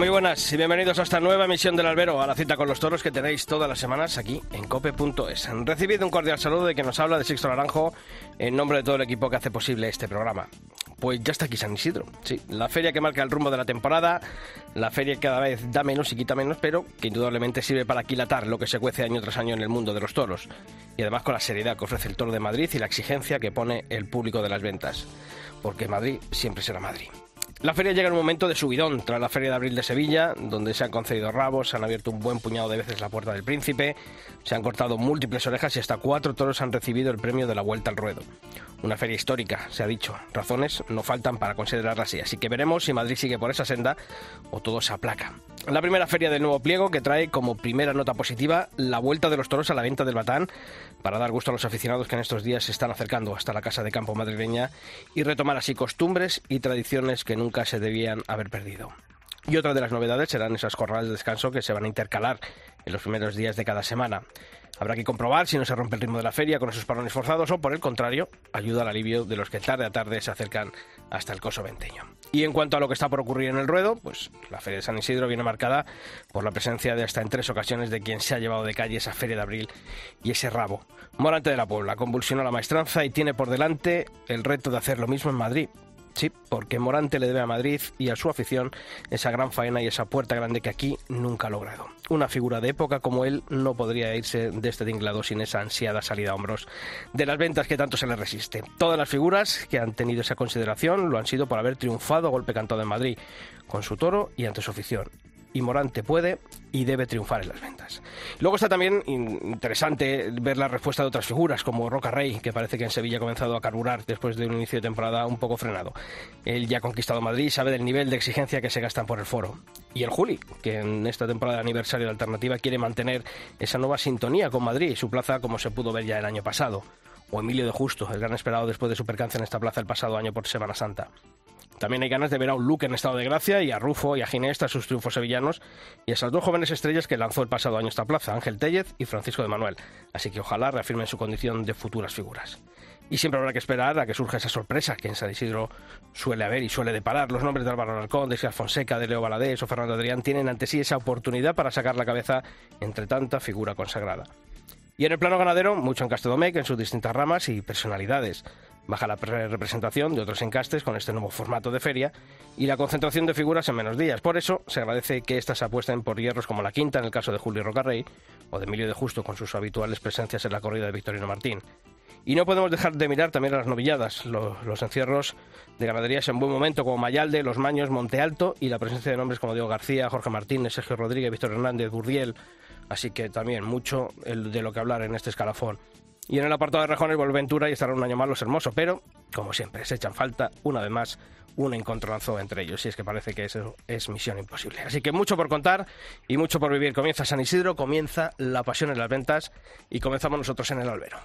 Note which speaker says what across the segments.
Speaker 1: Muy buenas y bienvenidos a esta nueva emisión del Albero, a la cita con los toros que tenéis todas las semanas aquí en cope.es. Recibid un cordial saludo de quien nos habla de Sixto Naranjo en nombre de todo el equipo que hace posible este programa. Pues ya está aquí San Isidro, sí, la feria que marca el rumbo de la temporada, la feria que cada vez da menos y quita menos, pero que indudablemente sirve para aquilatar lo que se cuece año tras año en el mundo de los toros, y además con la seriedad que ofrece el toro de Madrid y la exigencia que pone el público de las ventas, porque Madrid siempre será Madrid. La feria llega en un momento de subidón tras la Feria de Abril de Sevilla, donde se han concedido rabos, se han abierto un buen puñado de veces la puerta del príncipe, se han cortado múltiples orejas y hasta cuatro toros han recibido el premio de la Vuelta al Ruedo. Una feria histórica, se ha dicho. Razones no faltan para considerarla así, así que veremos si Madrid sigue por esa senda o todo se aplaca. La primera feria del nuevo pliego que trae como primera nota positiva la vuelta de los toros a la venta del Batán para dar gusto a los aficionados que en estos días se están acercando hasta la casa de campo madrileña y retomar así costumbres y tradiciones que nunca se debían haber perdido. Y otra de las novedades serán esas jornadas de descanso que se van a intercalar en los primeros días de cada semana. Habrá que comprobar si no se rompe el ritmo de la feria con esos parones forzados o, por el contrario, ayuda al alivio de los que tarde a tarde se acercan hasta el coso venteño. Y en cuanto a lo que está por ocurrir en el ruedo, pues la Feria de San Isidro viene marcada por la presencia de hasta en tres ocasiones de quien se ha llevado de calle esa Feria de Abril y ese rabo. Morante de la Puebla convulsionó la maestranza y tiene por delante el reto de hacer lo mismo en Madrid. Sí, porque Morante le debe a Madrid y a su afición esa gran faena y esa puerta grande que aquí nunca ha logrado. Una figura de época como él no podría irse de este tinglado sin esa ansiada salida a hombros de las ventas que tanto se le resiste. Todas las figuras que han tenido esa consideración lo han sido por haber triunfado a golpe cantado en Madrid, con su toro y ante su afición y Morante puede y debe triunfar en las ventas. Luego está también interesante ver la respuesta de otras figuras, como Roca Rey, que parece que en Sevilla ha comenzado a carburar después de un inicio de temporada un poco frenado. Él ya ha conquistado Madrid sabe del nivel de exigencia que se gastan por el foro. Y el Juli, que en esta temporada de aniversario de Alternativa quiere mantener esa nueva sintonía con Madrid y su plaza como se pudo ver ya el año pasado. O Emilio de Justo, el gran esperado después de su percance en esta plaza el pasado año por Semana Santa. También hay ganas de ver a un Luke en estado de gracia y a Rufo y a Ginés tras sus triunfos sevillanos y a esas dos jóvenes estrellas que lanzó el pasado año esta plaza, Ángel Tellez y Francisco de Manuel. Así que ojalá reafirmen su condición de futuras figuras. Y siempre habrá que esperar a que surja esa sorpresa que en San Isidro suele haber y suele deparar. Los nombres de Álvaro Alarcón, de Isabel Fonseca, de Leo Valadez o Fernando Adrián tienen ante sí esa oportunidad para sacar la cabeza entre tanta figura consagrada. Y en el plano ganadero, mucho en Castedomec, en sus distintas ramas y personalidades. Baja la representación de otros encastes con este nuevo formato de feria y la concentración de figuras en menos días. Por eso se agradece que éstas apuesten por hierros como la quinta en el caso de Julio Rocarrey o de Emilio de Justo con sus habituales presencias en la corrida de Victorino Martín. Y no podemos dejar de mirar también a las novilladas, los, encierros de ganaderías en buen momento como Mayalde, Los Maños, Monte Alto y la presencia de nombres como Diego García, Jorge Martínez, Sergio Rodríguez, Víctor Hernández, Burdiel. Así que también mucho de lo que hablar en este escalafón. Y en el apartado de rejones vuelve y estará un año más los hermosos, pero, como siempre, se echan falta, una vez más, un encontronazo entre ellos. Y es que parece que eso es misión imposible. Así que mucho por contar y mucho por vivir. Comienza San Isidro, comienza la pasión en las ventas y comenzamos nosotros en el albero.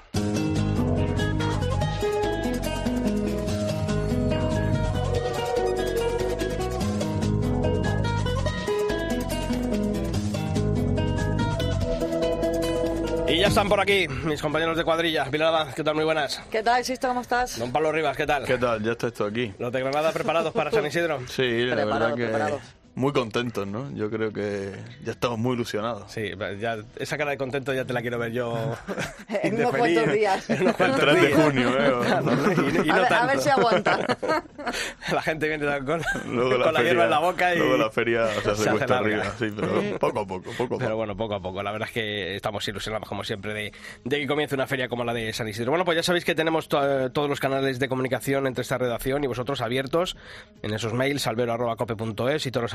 Speaker 1: Ya están por aquí mis compañeros de cuadrilla. Pilar, ¿qué tal? Muy buenas.
Speaker 2: ¿Qué tal, Sisto? ¿Cómo estás?
Speaker 1: Don Pablo Rivas, ¿qué tal?
Speaker 3: ¿Qué tal? Ya está esto aquí.
Speaker 1: ¿Los de Granada preparados para San Isidro?
Speaker 3: Sí, la
Speaker 2: Preparado,
Speaker 3: verdad que
Speaker 2: preparado.
Speaker 3: Muy contentos, ¿no? Yo creo que ya estamos muy ilusionados.
Speaker 1: Sí, ya, esa cara de contento ya te la quiero ver yo.
Speaker 2: En
Speaker 1: de
Speaker 2: unos cuantos días.
Speaker 1: En unos cuantos
Speaker 3: 3 de
Speaker 1: días.
Speaker 3: junio, ¿eh?
Speaker 1: Y, y
Speaker 2: a,
Speaker 1: no
Speaker 2: ver, a ver si aguanta.
Speaker 1: La gente viene con,
Speaker 3: Luego
Speaker 1: con la, hierba en la boca y...
Speaker 3: Luego la feria se hace
Speaker 1: se hace
Speaker 3: cuesta arriba. Sí, pero poco a poco, poco a poco.
Speaker 1: Pero bueno, poco a poco. La verdad es que estamos ilusionados, como siempre, de, de que comience una feria como la de San Isidro. Bueno, pues ya sabéis que tenemos to- todos los canales de comunicación entre esta redacción y vosotros abiertos en esos mails, albero.cope.es y toros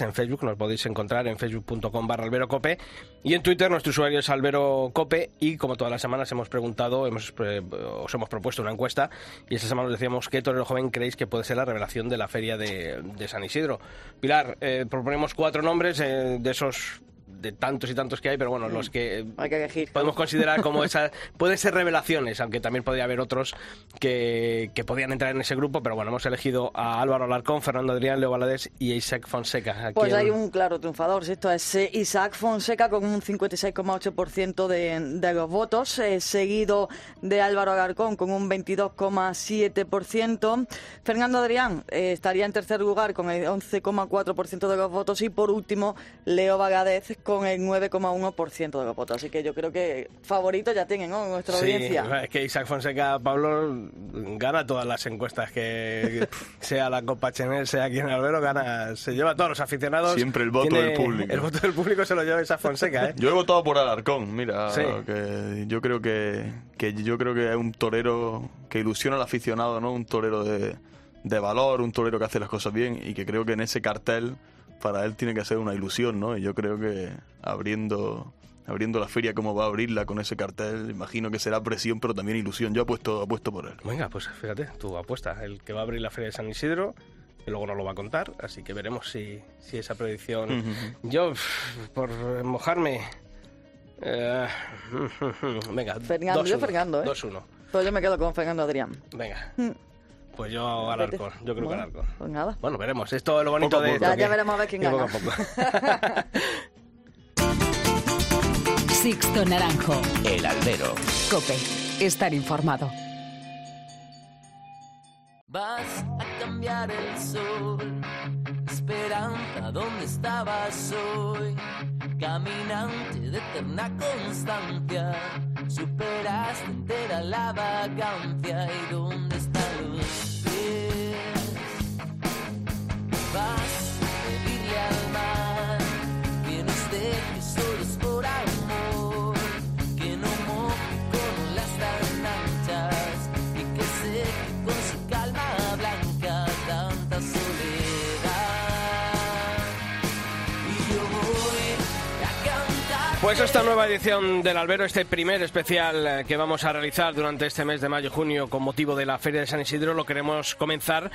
Speaker 1: en Facebook nos podéis encontrar en facebook.com barra alberocope y en Twitter nuestro usuario es alberocope y como todas las semanas hemos preguntado, hemos, eh, os hemos propuesto una encuesta y esta semana os decíamos qué torero joven creéis que puede ser la revelación de la feria de, San Isidro. Pilar, eh, proponemos cuatro nombres de esos de tantos y tantos que hay, pero bueno, los que, podemos considerar como esas, pueden ser revelaciones, aunque también podría haber otros que, que podían entrar en ese grupo, pero bueno, hemos elegido a Álvaro Alarcón, Fernando Adrián, Leo Valadez y Isaac Fonseca.
Speaker 2: Pues hay un claro triunfador, esto es eh, Isaac Fonseca con un 56,8% de, de los votos, eh, seguido de Álvaro Alarcón con un 22,7%. Fernando Adrián eh, estaría en tercer lugar con el 11,4% de los votos y por último Leo Valadez con el 9,1% de los votos. Así que yo creo que favoritos ya tienen, ¿no? En nuestra
Speaker 1: sí,
Speaker 2: audiencia.
Speaker 1: Es que Isaac Fonseca, Pablo, gana todas las encuestas que sea la Copa Chanel, sea aquí en Albero, gana, se lleva a todos los aficionados.
Speaker 3: Siempre el voto del público.
Speaker 1: El voto del público se lo lleva Isaac Fonseca, ¿eh?
Speaker 3: Yo he votado por Alarcón, mira, que yo creo que, que yo creo que es un torero que ilusiona al aficionado, ¿no? Un torero de, de valor, un torero que hace las cosas bien y que creo que en ese cartel para él tiene que ser una ilusión, ¿no? Y yo creo que abriendo abriendo la feria como va a abrirla con ese cartel, imagino que será presión, pero también ilusión. Yo apuesto, apuesto por él.
Speaker 1: Venga, pues fíjate, tu apuesta, el que va a abrir la feria de San Isidro, que luego nos lo va a contar, así que veremos si, si esa predicción... Yo, por mojarme... Eh, venga,
Speaker 2: Fernando, yo Fernando, ¿eh?
Speaker 1: 2-1.
Speaker 2: Pues yo me quedo con Fernando Adrián.
Speaker 1: Venga. Mm. Pues yo Alarcón, yo creo que Alarcón.
Speaker 2: Pues nada.
Speaker 1: Bueno, veremos. Esto es lo bonito de...
Speaker 2: Ya, ya, veremos a ver quién gana.
Speaker 1: Poco
Speaker 4: Sixto Naranjo.
Speaker 5: El albero.
Speaker 4: Cope. Estar informado.
Speaker 6: Vas a cambiar el sol. Esperanza, ¿dónde estabas hoy? Caminante de eterna constancia. Superaste entera la vagancia. ¿Y dónde están
Speaker 1: Pues esta nueva edición del Albero, este primer especial eh, que vamos a realizar durante este mes de mayo-junio con motivo de la Feria de San Isidro, lo queremos comenzar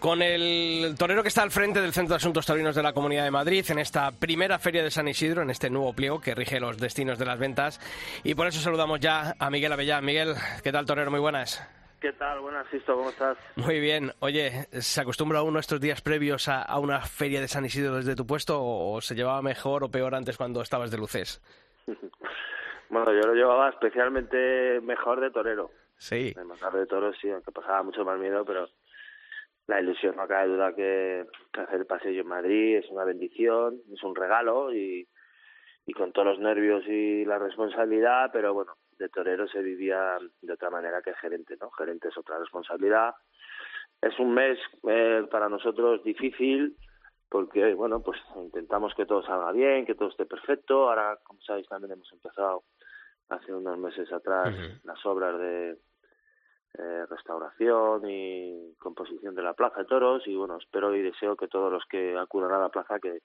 Speaker 1: con el torero que está al frente del Centro de Asuntos Taurinos de la Comunidad de Madrid en esta primera Feria de San Isidro, en este nuevo pliego que rige los destinos de las ventas. Y por eso saludamos ya a Miguel Avellán. Miguel, ¿qué tal, torero? Muy buenas.
Speaker 7: ¿Qué tal? Buenas, Sisto, ¿cómo estás?
Speaker 1: Muy bien. Oye, ¿se acostumbra uno estos días previos a, a, una feria de San Isidro desde tu puesto o se llevaba mejor o peor antes cuando estabas de luces?
Speaker 7: bueno, yo lo llevaba especialmente mejor de torero.
Speaker 1: Sí.
Speaker 7: Mejor de toro sí, aunque pasaba mucho más miedo, pero la ilusión no cabe duda que, hacer el paseo en Madrid es una bendición, es un regalo y, y con todos los nervios y la responsabilidad, pero bueno, de torero se vivía de otra manera que gerente, ¿no? Gerente es otra responsabilidad. Es un mes eh, para nosotros difícil porque, bueno, pues intentamos que todo salga bien, que todo esté perfecto. Ahora, como sabéis, también hemos empezado hace unos meses atrás las obras de, eh, restauración y composición de la Plaza de Toros y bueno, espero y deseo que todos los que acudan a la plaza, que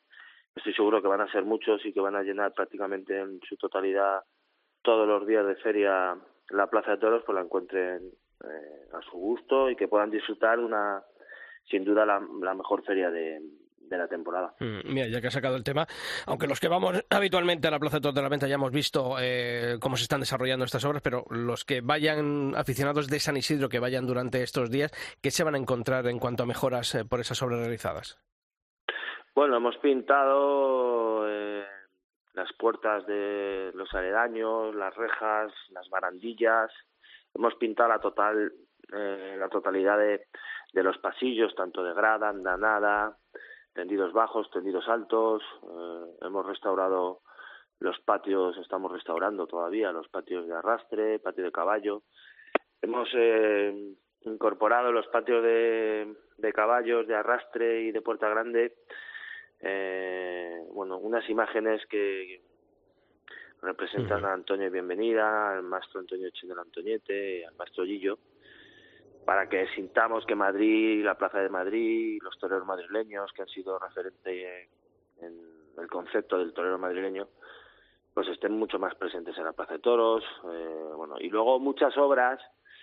Speaker 7: estoy seguro que van a ser muchos y que van a llenar prácticamente en su totalidad todos los días de feria la Plaza de Toros, pues la encuentren eh, a su gusto y que puedan disfrutar una, sin duda, la, la mejor feria de, de la temporada.
Speaker 1: Mm, mira, ya que ha sacado el tema, aunque los que vamos habitualmente a la Plaza de Toros de la Venta ya hemos visto eh, cómo se están desarrollando estas obras, pero los que vayan aficionados de San Isidro, que vayan durante estos días, ¿qué se van a encontrar en cuanto a mejoras eh, por esas obras realizadas?
Speaker 7: Bueno, hemos pintado eh, las puertas de los aledaños, las rejas, las barandillas, hemos pintado la total eh, la totalidad de, de los pasillos, tanto de grada, andanada, tendidos bajos, tendidos altos, eh, hemos restaurado los patios, estamos restaurando todavía los patios de arrastre, patio de caballo. Hemos eh, incorporado los patios de, de caballos, de arrastre y de puerta grande, eh, bueno, unas imágenes que representan a Antonio Bienvenida, al maestro Antonio Chinel Antoñete, al maestro Gillo, para que sintamos que Madrid, la Plaza de Madrid, los toreros madrileños que han sido referente en el concepto del torero madrileño, pues estén mucho más presentes en la Plaza de Toros, eh, bueno, y luego muchas obras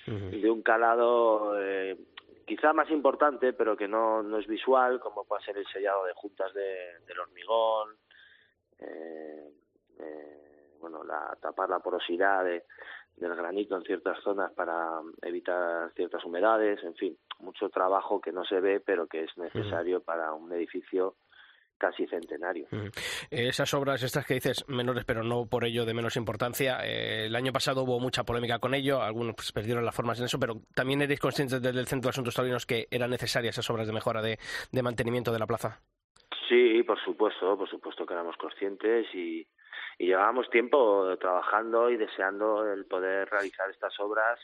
Speaker 7: de un calado eh, quizá más importante, pero que no, no es visual, como puede ser el sellado de juntas de, del hormigón, eh, eh, bueno, la, tapar la porosidad de, del granito en ciertas zonas para evitar ciertas humedades, en fin, mucho trabajo que no se ve, pero que es necesario para un edificio casi centenario.
Speaker 1: Mm. Esas obras, estas que dices, menores, pero no por ello de menos importancia. eh, el año pasado hubo mucha polémica con ello, algunos pues, perdieron las formas en eso, pero también eres conscientes desde el Centro de Asuntos Taurinos que eran necesarias esas obras de mejora de, de mantenimiento de la plaza.
Speaker 7: Sí, por supuesto, por supuesto que éramos conscientes y, y llevábamos tiempo trabajando y deseando el poder realizar estas obras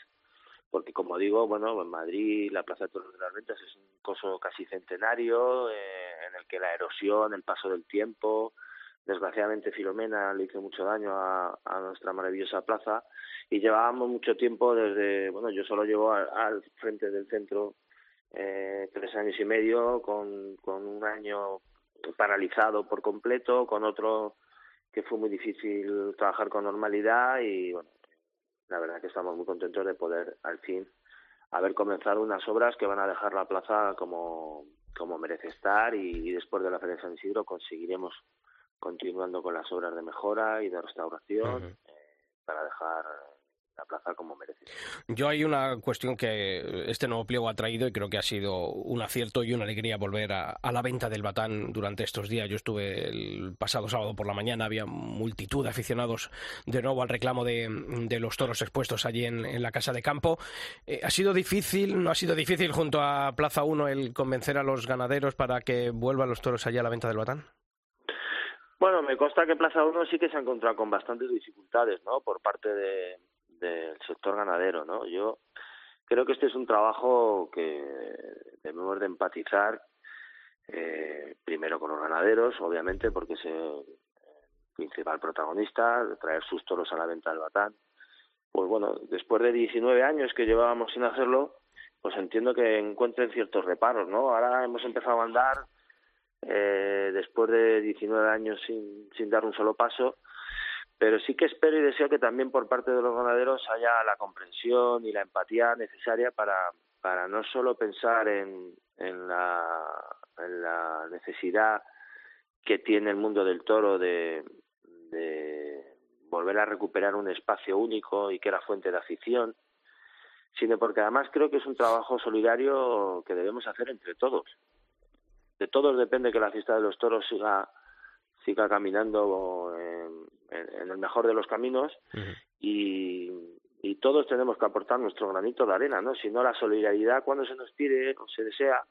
Speaker 7: porque como digo, bueno, en Madrid la Plaza de Toros de las Ventas es un coso casi centenario eh, en el que la erosión, el paso del tiempo, desgraciadamente Filomena le hizo mucho daño a, nuestra maravillosa plaza. Y llevábamos mucho tiempo desde, bueno, yo solo llevo al, al frente del centro eh, tres años y medio con, con un año paralizado por completo, con otro que fue muy difícil trabajar con normalidad y bueno, la verdad que estamos muy contentos de poder al fin haber comenzado unas obras que van a dejar la plaza como, como merece estar y, y después de la Feria de San Isidro conseguiremos continuando con las obras de mejora y de restauración eh, para dejar la plaza como merece.
Speaker 1: Yo hay una cuestión que este nuevo pliego ha traído y creo que ha sido un acierto y una alegría volver a, a, la venta del Batán durante estos días. Yo estuve el pasado sábado por la mañana, había multitud de aficionados de nuevo al reclamo de, de los toros expuestos allí en, en la casa de campo. Eh, ¿Ha sido difícil, no ha sido difícil junto a Plaza 1 el convencer a los ganaderos para que vuelvan los toros allí a la venta del Batán?
Speaker 7: Bueno, me consta que Plaza 1 sí que se ha encontrado con bastantes dificultades, ¿no? Por parte de, del sector ganadero, ¿no? Yo creo que este es un trabajo que debemos de empatizar eh, primero con los ganaderos, obviamente, porque es el principal protagonista, de traer sus toros a la venta del batán. Pues bueno, después de 19 años que llevábamos sin hacerlo, pues entiendo que encuentren ciertos reparos, ¿no? Ahora hemos empezado a andar eh, después de 19 años sin, sin dar un solo paso, pero sí que espero y deseo que también por parte de los ganaderos haya la comprensión y la empatía necesaria para, para no solo pensar en, en, la, en la necesidad que tiene el mundo del toro de, de volver a recuperar un espacio único y que era fuente de afición, sino porque además creo que es un trabajo solidario que debemos hacer entre todos. De todos depende que la fiesta de los toros siga siga caminando en, en, en el mejor de los caminos uh -huh. y, y todos tenemos que aportar nuestro granito de arena, ¿no? Si no la solidaridad cuando se nos pide o se desea,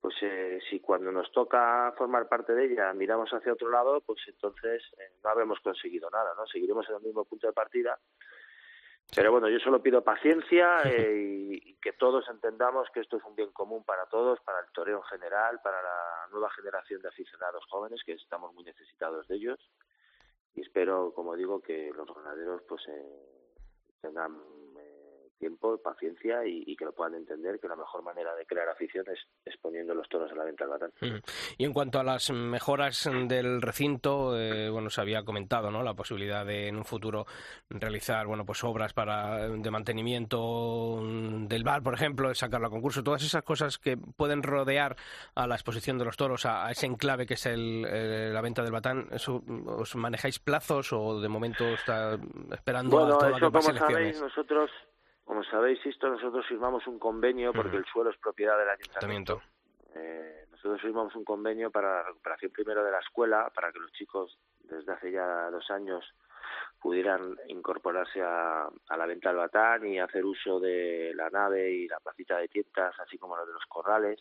Speaker 7: pues eh, si cuando nos toca formar parte de ella miramos hacia otro lado, pues entonces eh, no habremos conseguido nada, ¿no? Seguiremos en el mismo punto de partida. Pero bueno, yo solo pido paciencia eh, y, y, que todos entendamos que esto es un bien común para todos, para el toreo en general, para la nueva generación de aficionados jóvenes, que estamos muy necesitados de ellos. Y espero, como digo, que los ganaderos pues eh, tengan tiempo, paciencia y, y, que lo puedan entender que la mejor manera de crear afición es, es poniendo los toros a la venta al batán.
Speaker 1: Y en cuanto a las mejoras del recinto, eh, bueno, se había comentado, ¿no? La posibilidad de en un futuro realizar, bueno, pues obras para de mantenimiento del bar, por ejemplo, sacarlo a concurso, todas esas cosas que pueden rodear a la exposición de los toros, a, a ese enclave que es el, eh, la venta del batán. ¿Eso, ¿Os manejáis plazos o de momento está esperando
Speaker 7: bueno,
Speaker 1: a toda
Speaker 7: eso,
Speaker 1: que
Speaker 7: como sabéis, nosotros como sabéis, esto nosotros firmamos un convenio porque uh -huh. el suelo es propiedad del ayuntamiento. Eh, nosotros firmamos un convenio para la recuperación primero de la escuela, para que los chicos desde hace ya dos años pudieran incorporarse a, a la venta del batán y hacer uso de la nave y la placita de tiendas, así como la de los corrales.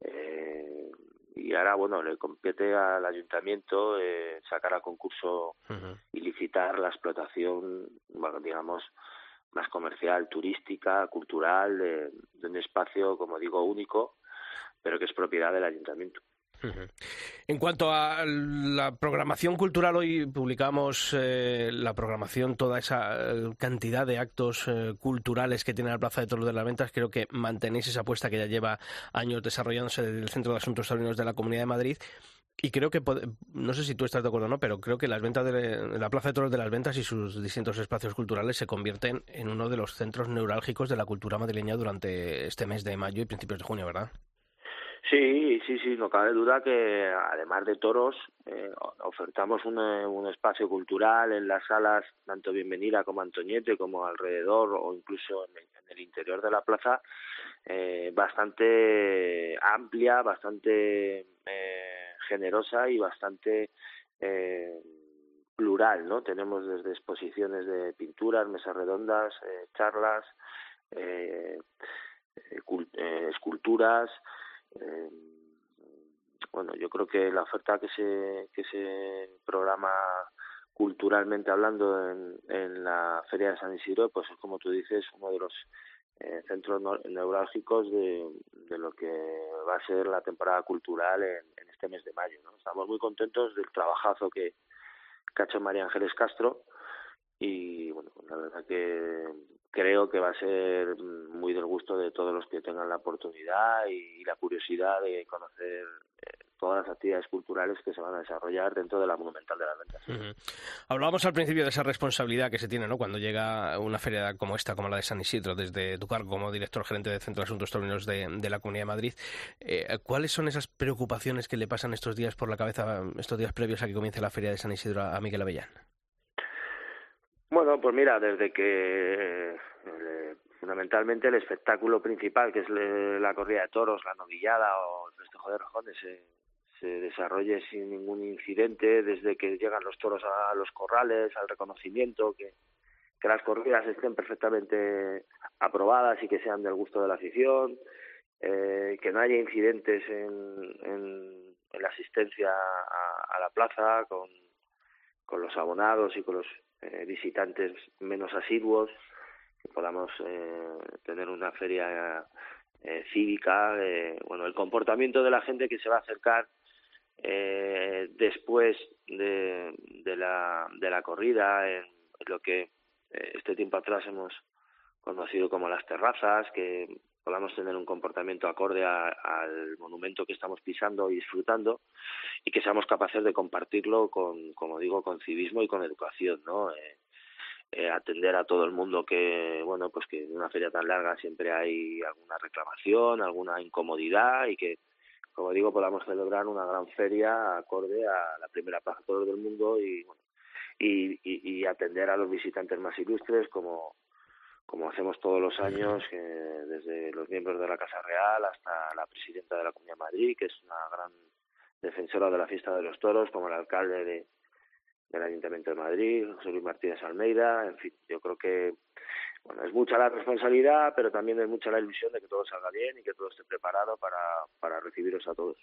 Speaker 7: Eh, y ahora, bueno, le compete al ayuntamiento eh, sacar a concurso uh -huh. y licitar la explotación, bueno, digamos, comercial, turística, cultural, de, de, un espacio, como digo, único, pero que es propiedad del ayuntamiento.
Speaker 1: En cuanto a la programación cultural, hoy publicamos eh, la programación, toda esa eh, cantidad de actos eh, culturales que tiene la Plaza de Toros de las Ventas. Creo que mantenéis esa apuesta que ya lleva años desarrollándose desde el Centro de Asuntos Taurinos de la Comunidad de Madrid. Y creo que, no sé si tú estás de acuerdo o no, pero creo que las ventas de la Plaza de Toros de las Ventas y sus distintos espacios culturales se convierten en uno de los centros neurálgicos de la cultura madrileña durante este mes de mayo y principios de junio, ¿verdad?
Speaker 7: Sí, sí, sí, no cabe duda que además de toros, eh, ofertamos un, un, espacio cultural en las salas, tanto Bienvenida como Antoñete, como alrededor o incluso en en el interior de la plaza, eh, bastante amplia, bastante eh, generosa y bastante eh, plural, ¿no? Tenemos desde exposiciones de pinturas, mesas redondas, eh, charlas, eh, eh, esculturas, bueno, yo creo que la oferta que se, que se programa culturalmente hablando en, en la Feria de San Isidro, pues es como tú dices, uno de los eh, centros neurálgicos de, de, lo que va a ser la temporada cultural en, este mes de mayo. ¿no? Estamos muy contentos del trabajazo que, que ha hecho María Ángeles Castro y bueno, la verdad que creo que va a ser muy del gusto de todos los que tengan la oportunidad y, la curiosidad de conocer eh, todas las actividades culturales que se van a desarrollar dentro de la Monumental de las Ventas.
Speaker 1: Hablábamos al principio de esa responsabilidad que se tiene ¿no? cuando llega una feria como esta, como la de San Isidro, desde tu cargo como director gerente del Centro de Asuntos Taurinos de, la Comunidad de Madrid. Eh, ¿Cuáles son esas preocupaciones que le pasan estos días por la cabeza, estos días previos a que comience la feria de San Isidro a Miguel Avellán?
Speaker 7: Bueno, pues mira, desde que eh, fundamentalmente el espectáculo principal, que es la corrida de toros, la novillada o el festejo de rojones, se, desarrolle sin ningún incidente, desde que llegan los toros a los corrales, al reconocimiento, que, las corridas estén perfectamente aprobadas y que sean del gusto de la afición, eh, que no haya incidentes en, en, en la asistencia a, la plaza con los abonados y con los eh, visitantes menos asiduos, que podamos eh, tener una feria eh, cívica, eh, bueno, el comportamiento de la gente que se va a acercar eh, después de, de, la, de la corrida, en lo que eh, este tiempo atrás hemos conocido como las terrazas, que podamos tener un comportamiento acorde al monumento que estamos pisando y disfrutando y que seamos capaces de compartirlo con, como digo, con civismo y con educación, ¿no? Eh, eh, atender a todo el mundo que, bueno, pues que en una feria tan larga siempre hay alguna reclamación, alguna incomodidad y que, como digo, podamos celebrar una gran feria acorde a la primera todo del mundo y, bueno, y, y, y atender a los visitantes más ilustres como como hacemos todos los años, eh, desde los miembros de la Casa Real hasta la presidenta de la Comunidad de Madrid, que es una gran defensora de la fiesta de los toros, como el alcalde de, del Ayuntamiento de Madrid, José Luis Martínez Almeida, en fin, yo creo que bueno, es mucha la responsabilidad, pero también es mucha la ilusión de que todo salga bien y que todo esté preparado para, para recibiros a todos.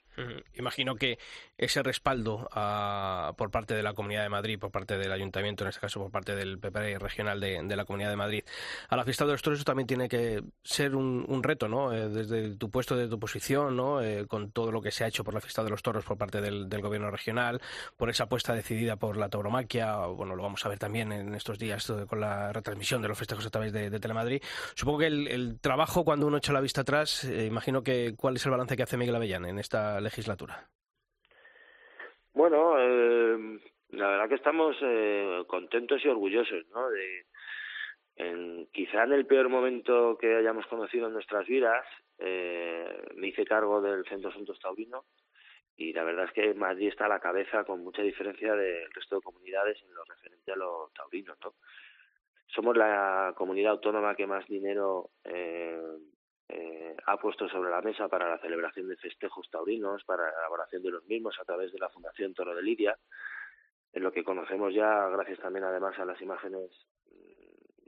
Speaker 1: Imagino que ese respaldo a, por parte de la Comunidad de Madrid, por parte del Ayuntamiento, en este caso por parte del PP regional de, de la Comunidad de Madrid, a la fiesta de los toros también tiene que ser un, un reto, ¿no? Eh, desde tu puesto, de tu posición, ¿no? Eh, con todo lo que se ha hecho por la fiesta de los toros por parte del, del Gobierno regional, por esa apuesta decidida por la tauromaquia, bueno, lo vamos a ver también en estos días con la retransmisión de los festejos a través de, Telemadrid. Supongo que el, el, trabajo, cuando uno echa la vista atrás, eh, imagino que cuál es el balance que hace Miguel Avellán en esta legislatura.
Speaker 7: Bueno, eh, la verdad que estamos eh, contentos y orgullosos, ¿no? De, en, quizá en el peor momento que hayamos conocido en nuestras vidas, eh, me hice cargo del Centro Asuntos Taurino y la verdad es que Madrid está a la cabeza con mucha diferencia del resto de comunidades en lo referente a lo taurino, ¿no? Somos la comunidad autónoma que más dinero eh, eh, ha puesto sobre la mesa para la celebración de festejos taurinos, para la elaboración de los mismos a través de la Fundación Toro de Lidia, en lo que conocemos ya, gracias también además a las imágenes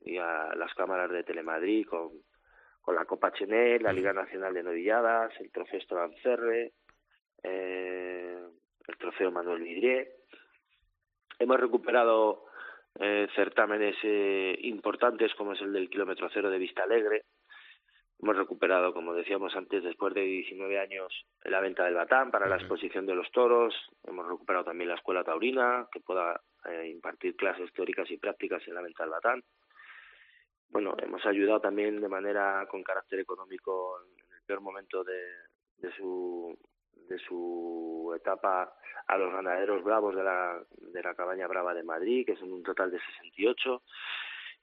Speaker 7: y a las cámaras de Telemadrid con, con la Copa Chenet, la Liga Nacional de Novilladas, el Trofeo Estrancerre, eh, el Trofeo Manuel Vidrié. Hemos recuperado eh, certámenes eh, importantes como es el del kilómetro cero de Vista Alegre, Hemos recuperado, como decíamos antes, después de 19 años, la venta del batán para la exposición de los toros. Hemos recuperado también la escuela taurina, que pueda eh, impartir clases teóricas y prácticas en la venta del batán. Bueno, hemos ayudado también de manera con carácter económico en el peor momento de, de su de su etapa a los ganaderos bravos de la, de la cabaña brava de Madrid, que son un total de 68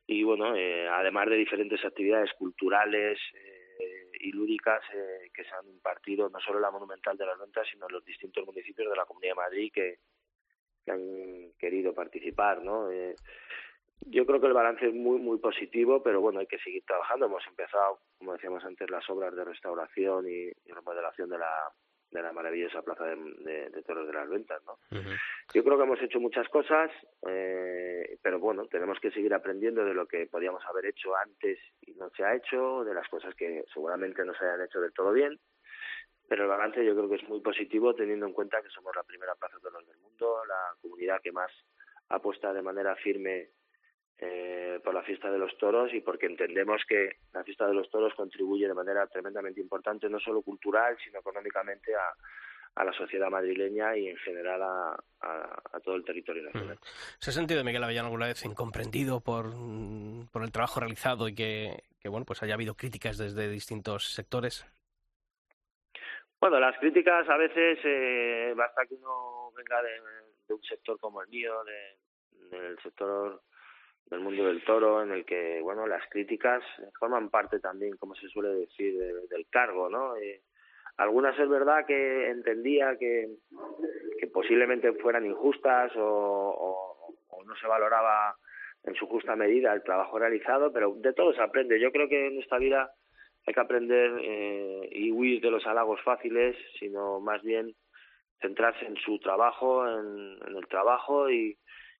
Speaker 7: y bueno, eh, además de diferentes actividades culturales eh, y lúdicas eh, que se han impartido no solo en la Monumental de las Ventas, sino en los distintos municipios de la Comunidad de Madrid que, que han querido participar, ¿no? Eh, yo creo que el balance es muy muy positivo, pero bueno, hay que seguir trabajando. Hemos empezado, como decíamos antes, las obras de restauración y, y remodelación de la de la maravillosa plaza de, de, de toros de las ventas, ¿no? Yo creo que hemos hecho muchas cosas, eh, pero bueno, tenemos que seguir aprendiendo de lo que podíamos haber hecho antes y no se ha hecho, de las cosas que seguramente no se hayan hecho del todo bien, pero el balance yo creo que es muy positivo teniendo en cuenta que somos la primera plaza de toros del mundo, la comunidad que más apuesta de manera firme eh, por la fiesta de los toros y porque entendemos que la fiesta de los toros contribuye de manera tremendamente importante, no solo cultural, sino económicamente a, a la sociedad madrileña y en general a, a, a todo el territorio nacional.
Speaker 1: ¿Se ha sentido, Miguel Avellán, alguna vez incomprendido por, por el trabajo realizado y que, que, bueno, pues haya habido críticas desde distintos sectores?
Speaker 7: Bueno, las críticas a veces eh, basta que uno venga de, de un sector como el mío, de, del sector del mundo del toro en el que bueno las críticas forman parte también como se suele decir de, del cargo no eh, algunas es verdad que entendía que, que posiblemente fueran injustas o, o, no se valoraba en su justa medida el trabajo realizado pero de todo se aprende. Yo creo que en esta vida hay que aprender eh, y huir de los halagos fáciles sino más bien centrarse en su trabajo en el trabajo y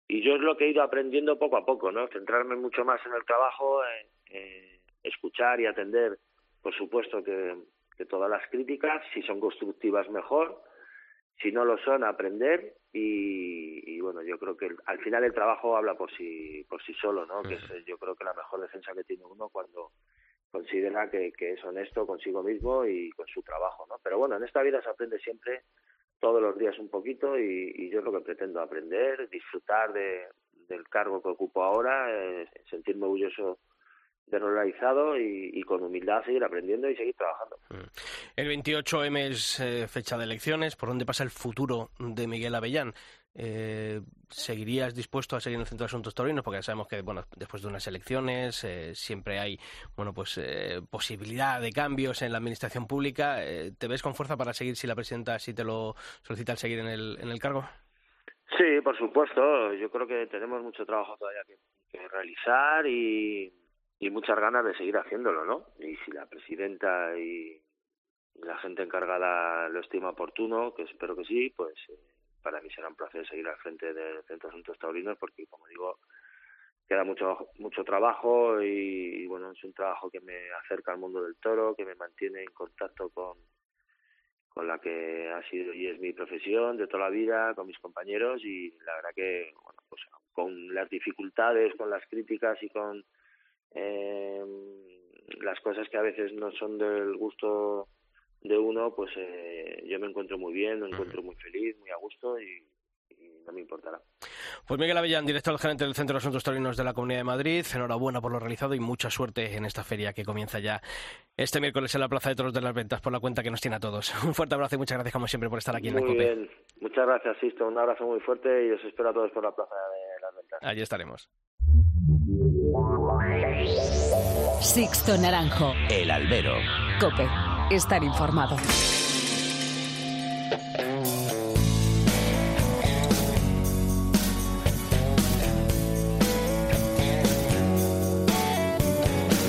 Speaker 7: y yo es lo que he ido aprendiendo poco a poco, ¿no? Centrarme mucho más en el trabajo, eh, escuchar y atender, por supuesto, que, que todas las críticas, si son constructivas mejor, si no lo son, aprender y, y bueno, yo creo que el, al final el trabajo habla por sí, por sí solo, ¿no? Que es yo creo que la mejor defensa que tiene uno cuando considera que, que es honesto consigo mismo y con su trabajo, ¿no? Pero bueno, en esta vida se aprende siempre todos los días un poquito y, y yo lo que pretendo aprender, disfrutar de, del cargo que ocupo ahora, eh, sentirme orgulloso de lo realizado y, y, con humildad seguir aprendiendo y seguir trabajando.
Speaker 1: El 28M es eh, fecha de elecciones. ¿Por dónde pasa el futuro de Miguel Avellán? Eh, ¿Seguirías dispuesto a seguir en el Centro de Asuntos Taurinos? Porque ya sabemos que bueno, después de unas elecciones eh, siempre hay bueno, pues, eh, posibilidad de cambios en la administración pública. ¿Te ves con fuerza para seguir si la presidenta si te lo solicita el seguir en el, en el cargo?
Speaker 7: Sí, por supuesto. Yo creo que tenemos mucho trabajo todavía que, que realizar y, y muchas ganas de seguir haciéndolo, ¿no? Y si la presidenta y la gente encargada lo estima oportuno, que espero que sí, pues eh, para mí será un placer seguir al frente del Centro de Asuntos Taurinos porque, como digo, queda mucho mucho trabajo y, bueno, es un trabajo que me acerca al mundo del toro, que me mantiene en contacto con con la que ha sido y es mi profesión de toda la vida, con mis compañeros y la verdad que, bueno, pues con las dificultades, con las críticas y con eh, las cosas que a veces no son del gusto de uno, pues eh, yo me encuentro muy bien, me encuentro muy feliz, muy a gusto y, y no me importará.
Speaker 1: Pues Miguel Avellán, director gerente del Centro de Asuntos Taurinos de la Comunidad de Madrid, enhorabuena por lo realizado y mucha suerte en esta feria que comienza ya este miércoles en la Plaza de Toros de las Ventas por la cuenta que nos tiene a todos. Un fuerte abrazo y muchas gracias como siempre por estar aquí
Speaker 7: muy
Speaker 1: en la COPE.
Speaker 7: Bien. Muchas gracias, Sisto. Un abrazo muy fuerte y os espero a todos por la Plaza de las Ventas.
Speaker 1: Allí estaremos.
Speaker 4: Sixto Naranjo.
Speaker 5: El albero.
Speaker 4: Cope. Estar informado.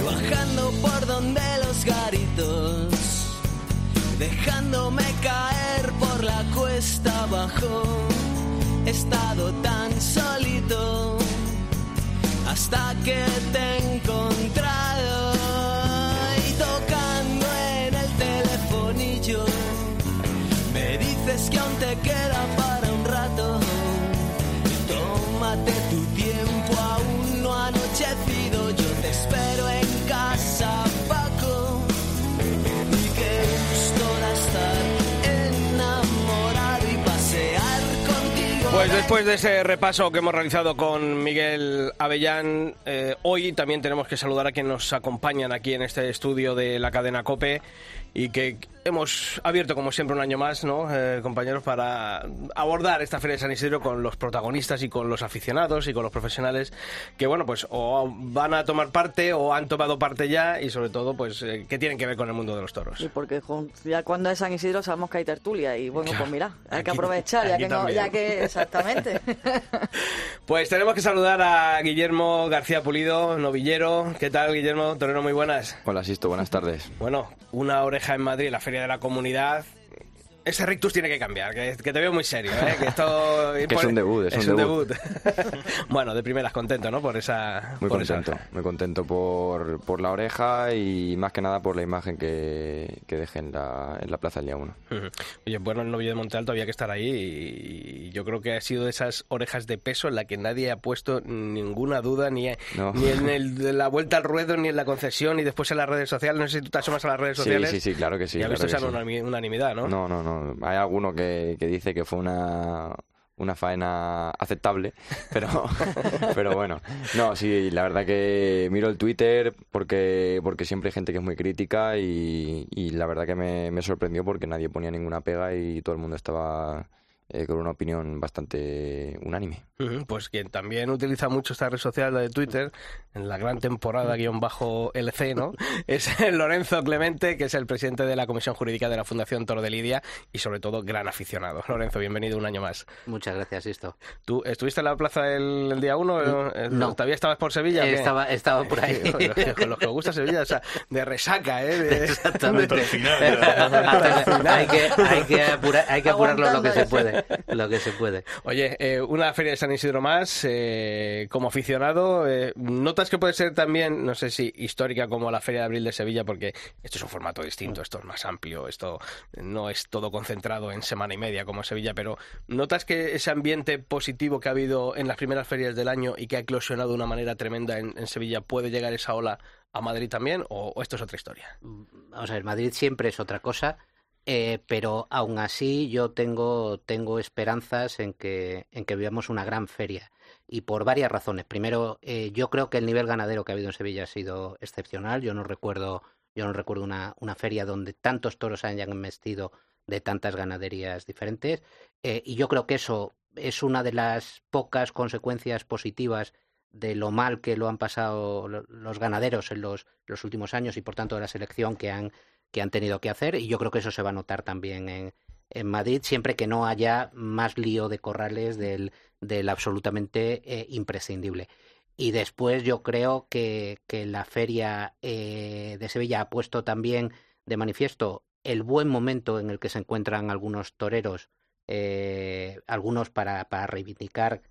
Speaker 6: Bajando por donde los garitos, dejándome caer por la cuesta abajo. He estado tan solito hasta que te he
Speaker 1: Pues después de ese repaso que hemos realizado con Miguel Avellán, eh, hoy también tenemos que saludar a quienes nos acompañan aquí en este estudio de la cadena COPE y que hemos abierto como siempre un año más, ¿no, eh, compañeros, para abordar esta Feria de San Isidro con los protagonistas y con los aficionados y con los profesionales que, bueno, pues o van a tomar parte o han tomado parte ya y sobre todo, pues, eh, que tienen que ver con el mundo de los toros.
Speaker 2: Y porque ya cuando es San Isidro sabemos que hay tertulia y bueno,
Speaker 1: Claro.
Speaker 2: pues mira, hay que
Speaker 1: Aquí-
Speaker 2: aprovechar, ya que no, ya que exactamente.
Speaker 1: Pues tenemos que saludar a Guillermo García Pulido, novillero. ¿Qué tal, Guillermo? Torero, muy buenas.
Speaker 5: Hola, Sisto, buenas tardes.
Speaker 1: Bueno, una oreja en Madrid, la Feria de la Comunidad. Ese rictus tiene que cambiar, que, que te veo muy serio, ¿eh? Que esto...
Speaker 5: Que es un debut, es un debut.
Speaker 1: bueno, de primeras contento, ¿no? Por esa...
Speaker 5: Muy
Speaker 1: por esa
Speaker 5: contento,
Speaker 1: oreja.
Speaker 5: muy contento por, por la oreja y más que nada por la imagen que, que dejé en la, en la plaza el día 1.
Speaker 1: Ujú. Oye, bueno, el novio de Montealto había que estar ahí y yo creo que ha sido de esas orejas de peso en la que nadie ha puesto ninguna duda ni,
Speaker 5: No.
Speaker 1: ni en el la vuelta al ruedo ni en la concesión y después en las redes sociales. No sé si tú te asomas a las redes
Speaker 5: Sí,
Speaker 1: sociales.
Speaker 5: sí, sí, claro que sí.
Speaker 1: y has
Speaker 5: claro
Speaker 1: visto esa
Speaker 5: sí.
Speaker 1: unanimi- unanimidad, ¿no?
Speaker 5: No, no, no. Hay alguno que, que dice que fue una, una faena aceptable, pero, pero bueno. No, sí, la verdad que miro el Twitter porque, porque siempre hay gente que es muy crítica y, y la verdad que me, me sorprendió porque nadie ponía ninguna pega y todo el mundo estaba eh, con una opinión bastante unánime.
Speaker 1: Pues quien también utiliza mucho esta red social la de Twitter, en la gran temporada guion bajo LC, ¿no? Es Lorenzo Clemente, que es el presidente de la Comisión Jurídica de la Fundación Toro de Lidia y sobre todo gran aficionado. Lorenzo, bienvenido un año más.
Speaker 8: Muchas gracias, Sisto.
Speaker 1: ¿Tú estuviste en la plaza el, el día 1?
Speaker 8: no.
Speaker 1: ¿Todavía estabas por Sevilla?
Speaker 8: Estaba, estaba por ahí.
Speaker 1: Con los que os gusta Sevilla, o sea, de resaca, ¿eh? De-
Speaker 8: Exactamente.
Speaker 3: Hasta el final,
Speaker 8: hay, que, hay, que apurar- hay que apurarlo lo que se puede. Lo que se puede.
Speaker 1: Oye, eh, una feria de San Isidro más, eh, como aficionado, eh, ¿notas que puede ser también, no sé si histórica como la Feria de Abril de Sevilla, porque esto es un formato distinto, esto es más amplio, esto no es todo concentrado en semana y media como Sevilla, pero ¿notas que ese ambiente positivo que ha habido en las primeras ferias del año y que ha eclosionado de una manera tremenda en, en Sevilla puede llegar esa ola a Madrid también, o, o esto es otra historia?
Speaker 8: Vamos a ver, Madrid siempre es otra cosa, eh, pero aún así yo tengo, tengo esperanzas en que, en que veamos una gran feria. Y por varias razones. Primero, eh, yo creo que el nivel ganadero que ha habido en Sevilla ha sido excepcional. Yo no recuerdo, yo no recuerdo una, una feria donde tantos toros hayan vestido de tantas ganaderías diferentes. Eh, y yo creo que eso es una de las pocas consecuencias positivas de lo mal que lo han pasado lo- los ganaderos en los, los últimos años y por tanto de la selección que han, que han tenido que hacer. Y yo creo que eso se va a notar también en, en Madrid, siempre que no haya más lío de corrales del, del absolutamente eh, imprescindible. Y después yo creo que, que la feria eh, de Sevilla ha puesto también de manifiesto el buen momento en el que se encuentran algunos toreros, eh, algunos para, para reivindicar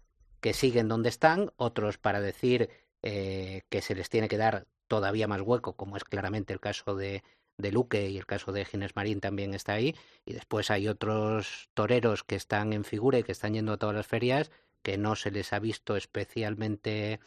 Speaker 8: que siguen donde están, otros para decir que se les tiene que dar todavía más hueco, como es claramente el caso de, de Luque y el caso de Ginés Marín también está ahí. Y después hay otros toreros que están en figura y que están yendo a todas las ferias que no se les ha visto especialmente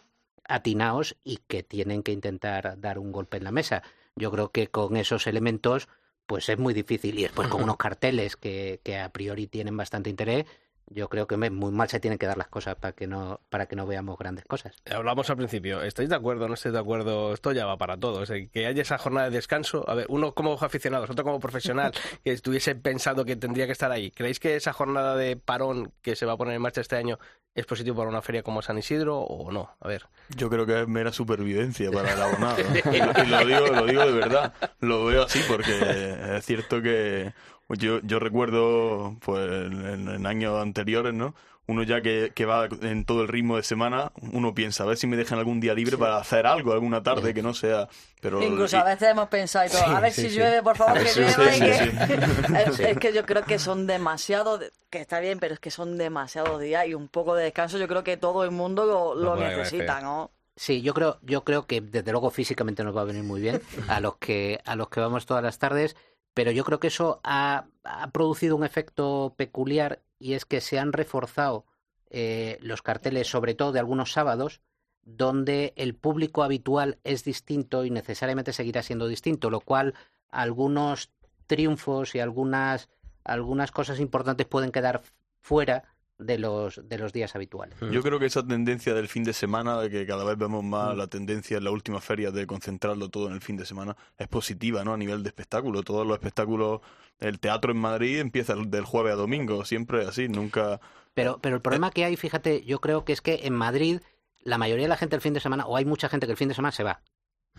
Speaker 8: atinaos y que tienen que intentar dar un golpe en la mesa. Yo creo que con esos elementos pues es muy difícil y después con unos carteles que, que a priori tienen bastante interés, yo creo que muy mal se tienen que dar las cosas para que no para que no veamos grandes cosas.
Speaker 1: Hablamos al principio, ¿estáis de acuerdo? ¿No estáis de acuerdo? Esto ya va para todos. eh, Que haya esa jornada de descanso. A ver, uno como aficionado, otro como profesional, que estuviese pensado que tendría que estar ahí. ¿Creéis que esa jornada de parón que se va a poner en marcha este año es positivo para una feria como San Isidro o no? A ver.
Speaker 3: Yo creo que es mera supervivencia para el abonado. ¿no? Y, lo, y lo digo, lo digo de verdad. Lo veo así porque es cierto que yo, yo recuerdo pues en, en años anteriores, ¿no? Uno ya que, que va en todo el ritmo de semana, uno piensa, a ver si me dejan algún día libre para hacer algo, alguna tarde que no sea... Pero,
Speaker 2: Incluso a veces hemos pensado y todo, a ver
Speaker 1: sí,
Speaker 2: si
Speaker 1: sí.
Speaker 2: llueve, por favor, que llueva. es, es que yo creo que son demasiado, de- que está bien, pero es que son demasiados días y un poco de descanso yo creo que todo el mundo lo, necesita. ¿no?
Speaker 8: Sí, yo creo, yo creo que desde luego físicamente nos va a venir muy bien a los que, a los que vamos todas las tardes, pero yo creo que eso ha, producido un efecto peculiar y es que se han reforzado eh, los carteles, sobre todo de algunos sábados, donde el público habitual es distinto y necesariamente seguirá siendo distinto, lo cual algunos triunfos y algunas, algunas cosas importantes pueden quedar fuera de los, de los días habituales.
Speaker 3: Yo creo que esa tendencia del fin de semana, de que cada vez vemos más la tendencia en las últimas ferias de concentrarlo todo en el fin de semana, es positiva, ¿no? A nivel de espectáculo. Todos los espectáculos, el teatro en Madrid empieza del jueves a domingo, siempre así, nunca...
Speaker 8: Pero, pero el problema que hay, fíjate, yo creo que es que en Madrid la mayoría de la gente el fin de semana, o hay mucha gente que el fin de semana se va.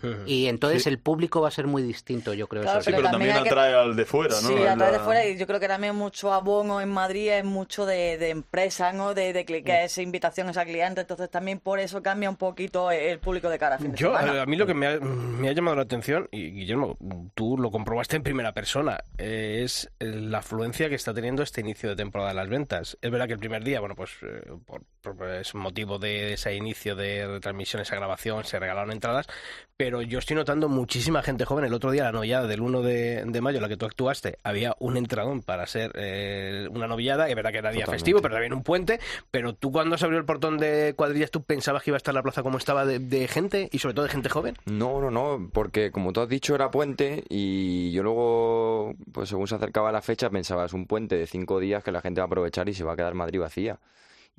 Speaker 8: Y entonces el público va a ser muy distinto, yo creo.
Speaker 2: Claro,
Speaker 8: eso
Speaker 3: Sí,
Speaker 8: sí.
Speaker 3: pero
Speaker 2: Pero
Speaker 3: también
Speaker 2: también hay que-
Speaker 3: atrae al de fuera, ¿no?
Speaker 2: Sí,
Speaker 3: En
Speaker 2: atrás de
Speaker 3: la-
Speaker 2: fuera y yo creo que también mucho abono en Madrid es mucho de, de empresa, ¿no? De, de que es invitaciones a clientes, entonces también por eso cambia un poquito el público de cara a fin de
Speaker 1: Yo,
Speaker 2: semana.
Speaker 1: a mí lo que me ha, me ha llamado la atención, y Guillermo, tú lo comprobaste en primera persona, eh, es la afluencia que está teniendo este inicio de temporada de las ventas. Es verdad que el primer día, bueno, pues eh, por- es motivo de ese inicio de retransmisión, esa grabación, se regalaron entradas, pero yo estoy notando muchísima gente joven. El otro día, la novillada del 1 de, de mayo, la que tú actuaste, había un entradón para ser eh, una novillada. Es verdad que era día
Speaker 5: Totalmente.
Speaker 1: festivo, pero también un puente. Pero tú, cuando se abrió el portón de cuadrillas, ¿tú pensabas que iba a estar la plaza como estaba de, de gente y sobre todo de gente joven?
Speaker 5: No, no, no, porque como tú has dicho era puente y yo luego, pues según se acercaba la fecha pensaba es un puente de cinco días que la gente va a aprovechar y se va a quedar Madrid vacía.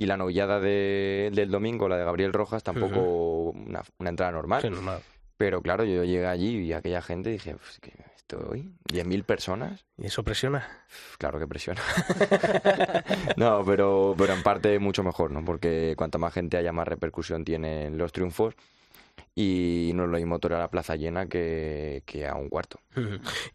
Speaker 5: Y la novillada de- del domingo, la de Gabriel Rojas, tampoco una, una entrada normal.
Speaker 1: Sí, normal.
Speaker 5: Pero claro, yo llegué allí y aquella gente dije, pues, ¿qué estoy? ¿10.000 personas?
Speaker 1: ¿Y eso presiona?
Speaker 5: Claro que presiona. no, pero, pero en parte mucho mejor, ¿no? Porque cuanta más gente haya, más repercusión tienen los triunfos. Y no es lo mismo torear a la plaza llena que, que a un cuarto.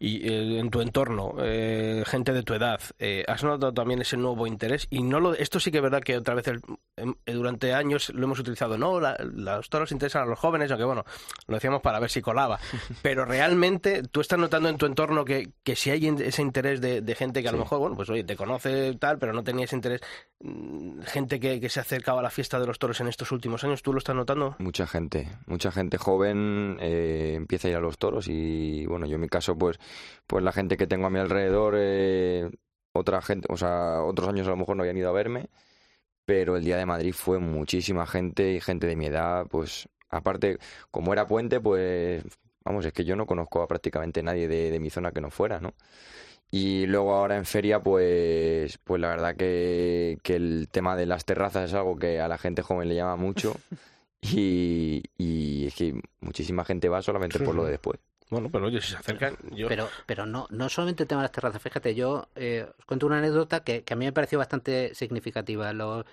Speaker 1: Y eh, en tu entorno, eh, gente de tu edad, eh, ¿has notado también ese nuevo interés? Y no lo, esto sí que es verdad que otra vez el- em, eh, durante años lo hemos utilizado. No, la- los toros interesan a los jóvenes, aunque bueno, lo decíamos para ver si colaba. Pero realmente tú estás notando en tu entorno que, que si hay ese interés de, de gente que a lo mejor, bueno, pues oye, te conoce tal, pero no tenía ese interés. mm, Gente que, que se acercaba a la fiesta de los toros en estos últimos años, ¿tú lo estás notando?
Speaker 5: Mucha gente, mucha gente joven eh, empieza a ir a los toros y bueno, yo en mi caso pues, pues la gente que tengo a mi alrededor, eh, otra gente, o sea, otros años a lo mejor no habían ido a verme, pero el día de Madrid fue muchísima gente y gente de mi edad, pues aparte, como era puente, pues vamos, es que yo no conozco a prácticamente nadie de, de mi zona que no fuera, ¿no? Y luego ahora en feria, pues, pues la verdad que, que el tema de las terrazas es algo que a la gente joven le llama mucho. Y, y es que muchísima gente va solamente por lo de después.
Speaker 1: Bueno, pero oye, si se acercan, yo...
Speaker 8: Pero, pero no, no solamente el tema de las terrazas. Fíjate, yo eh, os cuento una anécdota que, que a mí me pareció bastante significativa. Lo-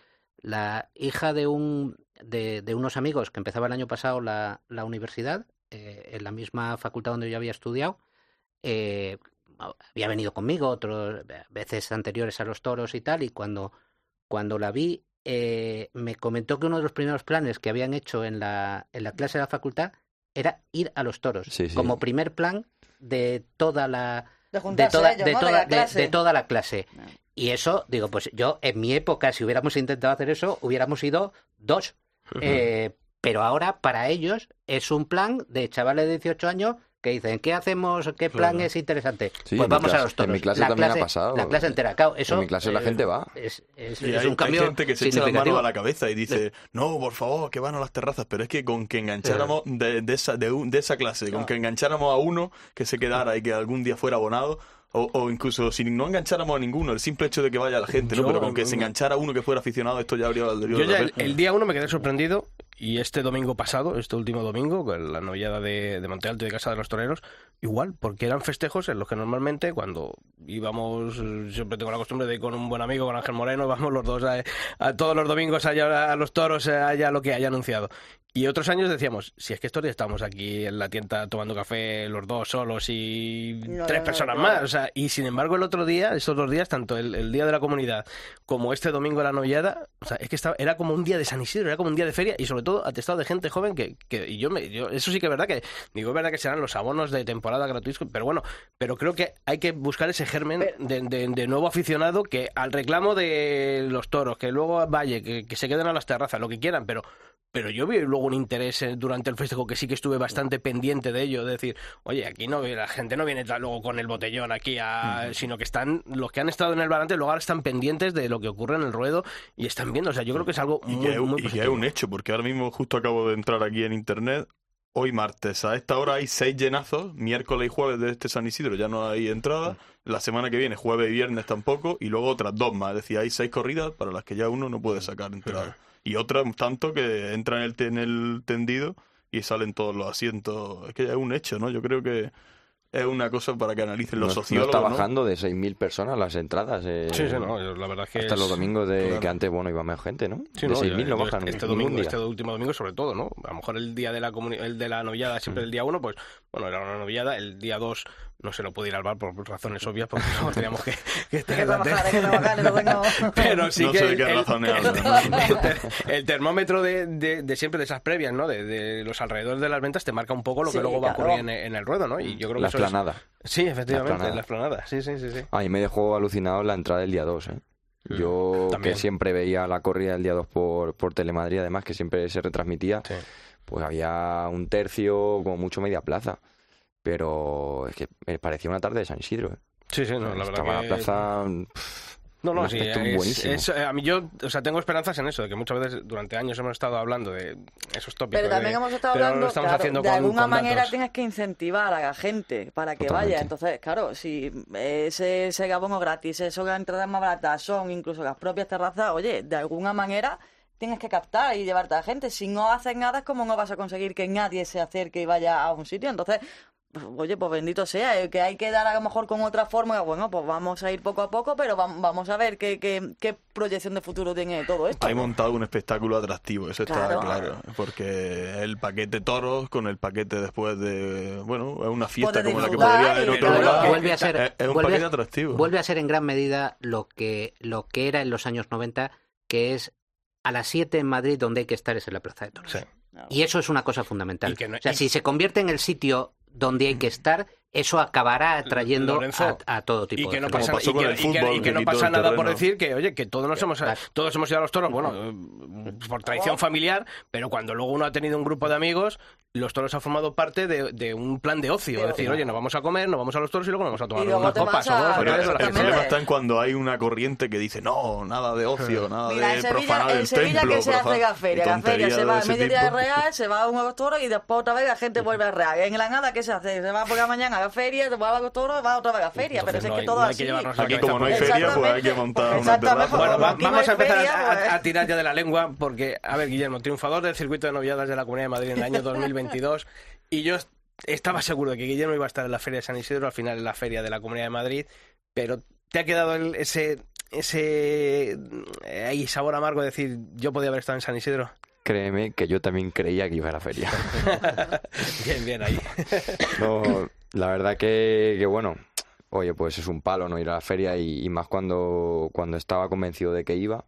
Speaker 8: la hija de, un, de, de unos amigos que empezaba el año pasado la, la universidad, eh, en la misma facultad donde yo había estudiado, eh, había venido conmigo otras veces anteriores a los toros y tal, y cuando, cuando la vi, eh, me comentó que uno de los primeros planes que habían hecho en la, en la clase de la facultad era ir a los toros,
Speaker 5: Sí, sí.
Speaker 8: como primer plan de toda la
Speaker 2: de
Speaker 8: toda,
Speaker 2: ellos,
Speaker 8: de,
Speaker 2: ¿no?
Speaker 8: toda,
Speaker 2: la
Speaker 8: de-
Speaker 2: clase.
Speaker 8: de toda la clase.
Speaker 2: Ah.
Speaker 8: Y eso, digo, pues yo en mi época, si hubiéramos intentado hacer eso, hubiéramos ido dos. Eh, pero ahora para ellos es un plan de chavales de 18 años que dicen, ¿qué hacemos? ¿Qué plan
Speaker 1: Claro.
Speaker 8: es interesante?
Speaker 5: Sí,
Speaker 8: pues vamos a los toros.
Speaker 5: en mi clase
Speaker 8: la
Speaker 5: también ha
Speaker 8: clase,
Speaker 5: pasado.
Speaker 8: La clase entera, claro, eso,
Speaker 5: En mi clase la
Speaker 8: eh,
Speaker 5: gente va.
Speaker 8: Es, es-
Speaker 3: Y
Speaker 8: es
Speaker 3: hay,
Speaker 8: un cambio
Speaker 3: hay gente que se echa la mano a la cabeza y dice, no, por favor, que van a las terrazas, pero es que con que engancháramos de, de esa, de, un- de esa clase, con que engancháramos a uno que se quedara y que algún día fuera abonado, o, o incluso si no engancháramos a ninguno, el simple hecho de que vaya la gente, ¿no?
Speaker 1: Yo-
Speaker 3: pero con que se enganchara uno que fuera aficionado, esto ya habría valdría
Speaker 1: Yo ya el, día uno me quedé sorprendido y este domingo pasado, este último domingo, con la novillada de, de Monte Alto y de Casa de los Toreros, igual, porque eran festejos en los que normalmente cuando íbamos, siempre tengo la costumbre de ir con un buen amigo, con Ángel Moreno, vamos los dos a, a todos los domingos allá a los toros, allá lo que haya anunciado. Y otros años decíamos, si es que estos días estamos aquí en la tienda tomando café los dos solos y
Speaker 2: No,
Speaker 1: tres
Speaker 2: no,
Speaker 1: personas más, o sea, y sin embargo el otro día, estos dos días, tanto el, el día de la comunidad como este domingo de la novillada, o sea, es que estaba, era como un día de San Isidro, era como un día de feria y sobre todo atestado de gente joven que, que y yo me, yo, eso sí que es verdad que, digo, es verdad que serán los abonos de temporada gratuitos, pero bueno, pero creo que hay que buscar ese germen de, de- de nuevo aficionado que al reclamo de los toros, que luego vaya, que, que se queden a las terrazas, lo que quieran, pero pero yo vi luego un interés eh, durante el festejo que sí que estuve bastante pendiente de ello, de decir, oye, aquí no la gente no viene luego con el botellón aquí, a- sino que están los que han estado en el barante luego ahora están pendientes de lo que ocurre en el ruedo y están viendo, o sea, yo creo que es algo
Speaker 3: Y
Speaker 1: muy,
Speaker 3: que,
Speaker 1: muy
Speaker 3: y que es un hecho, porque ahora mismo justo acabo de entrar aquí en internet. hoy martes. A esta hora hay seis llenazos, miércoles y jueves de este San Isidro ya no hay entrada. La semana que viene, jueves y viernes tampoco, y luego otras dos más. Es decir, hay seis corridas para las que ya uno no puede sacar entrada. Y otras tanto que entran en el, te- en el tendido y salen todos los asientos. Es que ya es un hecho, ¿no? Yo creo que es una cosa para que analicen los
Speaker 5: no, no
Speaker 3: sociólogos.
Speaker 5: está
Speaker 3: ¿no?
Speaker 5: bajando de 6.000 personas las entradas. eh,
Speaker 1: Sí, sí, no, la verdad es que
Speaker 5: Hasta
Speaker 1: es-
Speaker 5: los domingos de
Speaker 3: Claro.
Speaker 5: que antes, bueno, iba más gente, ¿no?
Speaker 1: Sí,
Speaker 5: de
Speaker 1: no,
Speaker 5: 6.000
Speaker 1: yo-
Speaker 5: no bajan
Speaker 1: este domingo, este último domingo sobre todo, ¿no? A lo mejor el día de la comuni- el de la novillada siempre el día uno, pues bueno, era una novillada, el día dos no se lo pude ir al bar por razones obvias, porque no, teníamos que, que estar
Speaker 2: Hay que
Speaker 1: en la
Speaker 2: trabajar, hay que trabajar, no tengo...
Speaker 1: Pero sí
Speaker 3: No
Speaker 1: que
Speaker 3: sé de
Speaker 1: el,
Speaker 3: qué
Speaker 1: el-
Speaker 3: razones
Speaker 1: el- el ter- el termómetro de, de- de siempre, de esas previas, ¿no? De, de los alrededores de las ventas, te marca un poco lo que
Speaker 2: Sí,
Speaker 1: luego va a ocurrir en, en el ruedo, ¿no? Y yo creo
Speaker 5: La
Speaker 1: que eso es-
Speaker 5: esplanada.
Speaker 1: Sí, efectivamente,
Speaker 5: La esplanada.
Speaker 1: Sí, sí, sí, sí.
Speaker 5: A mí me dejó alucinado la entrada del día 2, ¿eh?
Speaker 1: Mm,
Speaker 5: Yo
Speaker 1: también.
Speaker 5: que siempre veía la corrida del día 2 por, por Telemadrid, además que siempre se retransmitía,
Speaker 1: Sí.
Speaker 5: Pues había un tercio, como mucho media plaza. Pero es que me parecía una tarde de San Isidro. ¿eh?
Speaker 1: Sí, sí, no, la verdad
Speaker 5: Estaba
Speaker 1: que...
Speaker 5: la plaza...
Speaker 1: No, no,
Speaker 5: un
Speaker 1: sí, es-
Speaker 5: buenísimo.
Speaker 1: es- eh, a mí yo, o sea, tengo esperanzas en eso, de que muchas veces durante años hemos estado hablando de esos tópicos.
Speaker 2: Pero también
Speaker 1: de-
Speaker 2: hemos estado hablando,
Speaker 1: lo estamos
Speaker 2: claro,
Speaker 1: haciendo
Speaker 2: de
Speaker 1: con-
Speaker 2: alguna
Speaker 1: con
Speaker 2: manera
Speaker 1: datos.
Speaker 2: tienes que incentivar a la gente para que
Speaker 5: Totalmente.
Speaker 2: vaya. Entonces, claro, si ese, ese abono gratis, eso las entradas más baratas son incluso las propias terrazas, oye, de alguna manera tienes que captar y llevarte a la gente. Si no haces nada es como no vas a conseguir que nadie se acerque y vaya a un sitio. Entonces, pues, oye, pues bendito sea, eh, que hay que dar a lo mejor con otra forma, bueno, pues vamos a ir poco a poco, pero vam- vamos a ver qué, qué, qué proyección de futuro tiene todo esto.
Speaker 3: Hay montado un espectáculo atractivo, eso está
Speaker 2: Claro.
Speaker 3: claro. Porque el paquete toros con el paquete después de. Bueno, es una fiesta como la que podría haber otro
Speaker 2: claro.
Speaker 3: lugar.
Speaker 8: Vuelve a ser,
Speaker 3: Es, es un
Speaker 8: vuelve-
Speaker 3: paquete atractivo.
Speaker 8: Vuelve a ser en gran medida lo que, lo que era en los años 90, que es a las 7 en Madrid donde hay que estar es en la Plaza de Toros.
Speaker 1: Sí.
Speaker 8: Y eso es una cosa fundamental.
Speaker 1: No-
Speaker 8: o sea,
Speaker 1: y-
Speaker 8: si se convierte en el sitio donde hay que estar, eso acabará atrayendo
Speaker 1: Lorenzo,
Speaker 8: a, a todo tipo
Speaker 1: y que
Speaker 8: de
Speaker 1: no
Speaker 8: gente.
Speaker 1: pasa,
Speaker 3: pasó
Speaker 1: y
Speaker 3: con
Speaker 1: que-
Speaker 3: el
Speaker 1: y que-
Speaker 3: fútbol,
Speaker 1: y que
Speaker 3: que
Speaker 1: no pasa nada por decir que oye que todos nos hemos todos hemos ido a los toros. Bueno por tradición familiar pero cuando luego uno ha tenido un grupo de amigos los toros han formado parte de, de un plan de ocio. Es decir oye nos vamos a comer nos vamos a los toros y luego nos vamos a tomar unas copas
Speaker 2: a-
Speaker 3: el, problema está en cuando hay una corriente que dice no, nada de ocio, nada
Speaker 2: Mira,
Speaker 3: de
Speaker 2: en Sevilla,
Speaker 3: profanar
Speaker 2: en
Speaker 3: el
Speaker 2: Sevilla
Speaker 3: templo.
Speaker 2: que se hace
Speaker 3: profan-
Speaker 2: la feria, la feria se va a mediodía de real, se va a un agostoro y después otra vez la gente vuelve a real. En Granada, ¿qué se hace? Se va por la mañana a la feria, se va a agostoro, va otra vez a la feria, pero es
Speaker 1: no
Speaker 2: que
Speaker 1: hay-
Speaker 2: todo
Speaker 1: no hay
Speaker 2: así.
Speaker 1: que llevarnos la
Speaker 3: Aquí como no hay feria, pues hay que montar una terraza.
Speaker 1: Bueno, va- vamos a empezar
Speaker 2: feria,
Speaker 1: a, a-
Speaker 2: pues-
Speaker 1: a tirar ya de la lengua porque, a ver, Guillermo, triunfador del circuito de novilladas de la Comunidad de Madrid en el año 2022 y yo est- estaba seguro de que Guillermo iba a estar en la Feria de San Isidro, al final en la Feria de la Comunidad de Madrid, pero te ha quedado el- ese ese eh, ahí sabor amargo de decir yo podía haber estado en San Isidro.
Speaker 5: Créeme que yo también creía que iba a la feria.
Speaker 1: bien, bien ahí.
Speaker 5: No, la verdad que, que bueno, oye, pues es un palo no ir a la feria y, y más cuando, cuando estaba convencido de que iba.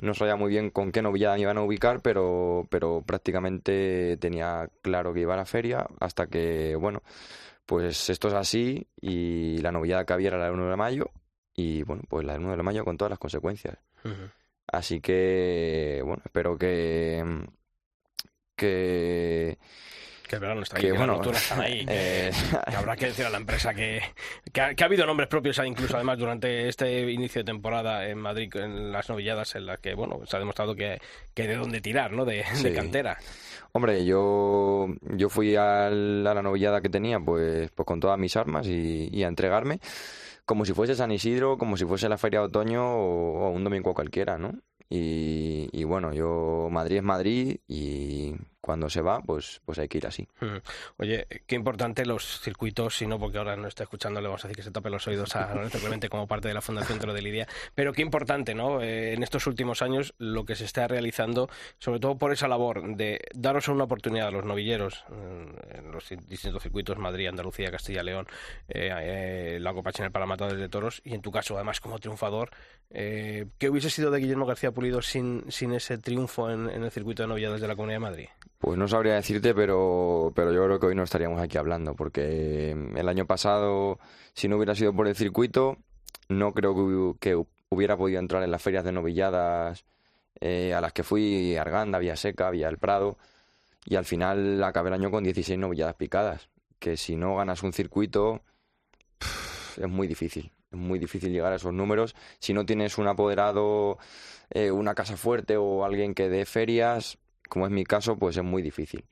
Speaker 5: No sabía muy bien con qué novillada me iban a ubicar, pero, pero prácticamente tenía claro que iba a la feria hasta que, bueno, pues esto es así y la novillada que había era la del 1 de mayo y, bueno, pues la del 1 de mayo con todas las consecuencias. Así que, bueno, espero que, que,
Speaker 1: Que el verano está ahí,
Speaker 5: que bueno,
Speaker 1: están ahí.
Speaker 5: eh,
Speaker 1: que habrá que decir a la empresa que, que, ha, que ha habido nombres propios incluso además durante este inicio de temporada en Madrid en las novilladas en las que bueno se ha demostrado que, que de dónde tirar no de, de cantera
Speaker 5: Hombre, yo, yo fui a la novillada que tenía pues, pues con todas mis armas y, y a entregarme como si fuese San Isidro, como si fuese la feria de otoño o, o un domingo cualquiera, ¿no? Y, y bueno, yo Madrid es Madrid y cuando se va, pues, pues hay que ir así.
Speaker 1: Mm. Oye, qué importante los circuitos, si no, porque ahora no está escuchando, le vamos a decir que se tape los oídos a Lorenzo Clemente como parte de la Fundación Toro de Lidia. Pero qué importante, ¿no? Eh, en estos últimos años, lo que se está realizando, sobre todo por esa labor de daros una oportunidad a los novilleros eh, en los distintos circuitos, Madrid, Andalucía, Castilla, León, eh, eh, la Copa Chanel para Matadores de Toros, y en tu caso, además, como triunfador, eh, ¿qué hubiese sido de Guillermo García Pulido sin, sin ese triunfo en, en el circuito de novilladas de la Comunidad de Madrid?
Speaker 5: Pues no sabría decirte, pero, pero yo creo que hoy no estaríamos aquí hablando, porque el año pasado, si no hubiera sido por el circuito, no creo que, hu- que hubiera podido entrar en las ferias de novilladas eh, a las que fui, Arganda, Villaseca, Villa del Prado, y al final acabé el año con 16 novilladas picadas, que si no ganas un circuito es muy difícil, es muy difícil llegar a esos números. Si no tienes un apoderado, eh, una casa fuerte o alguien que dé ferias, como es mi caso, pues es muy difícil.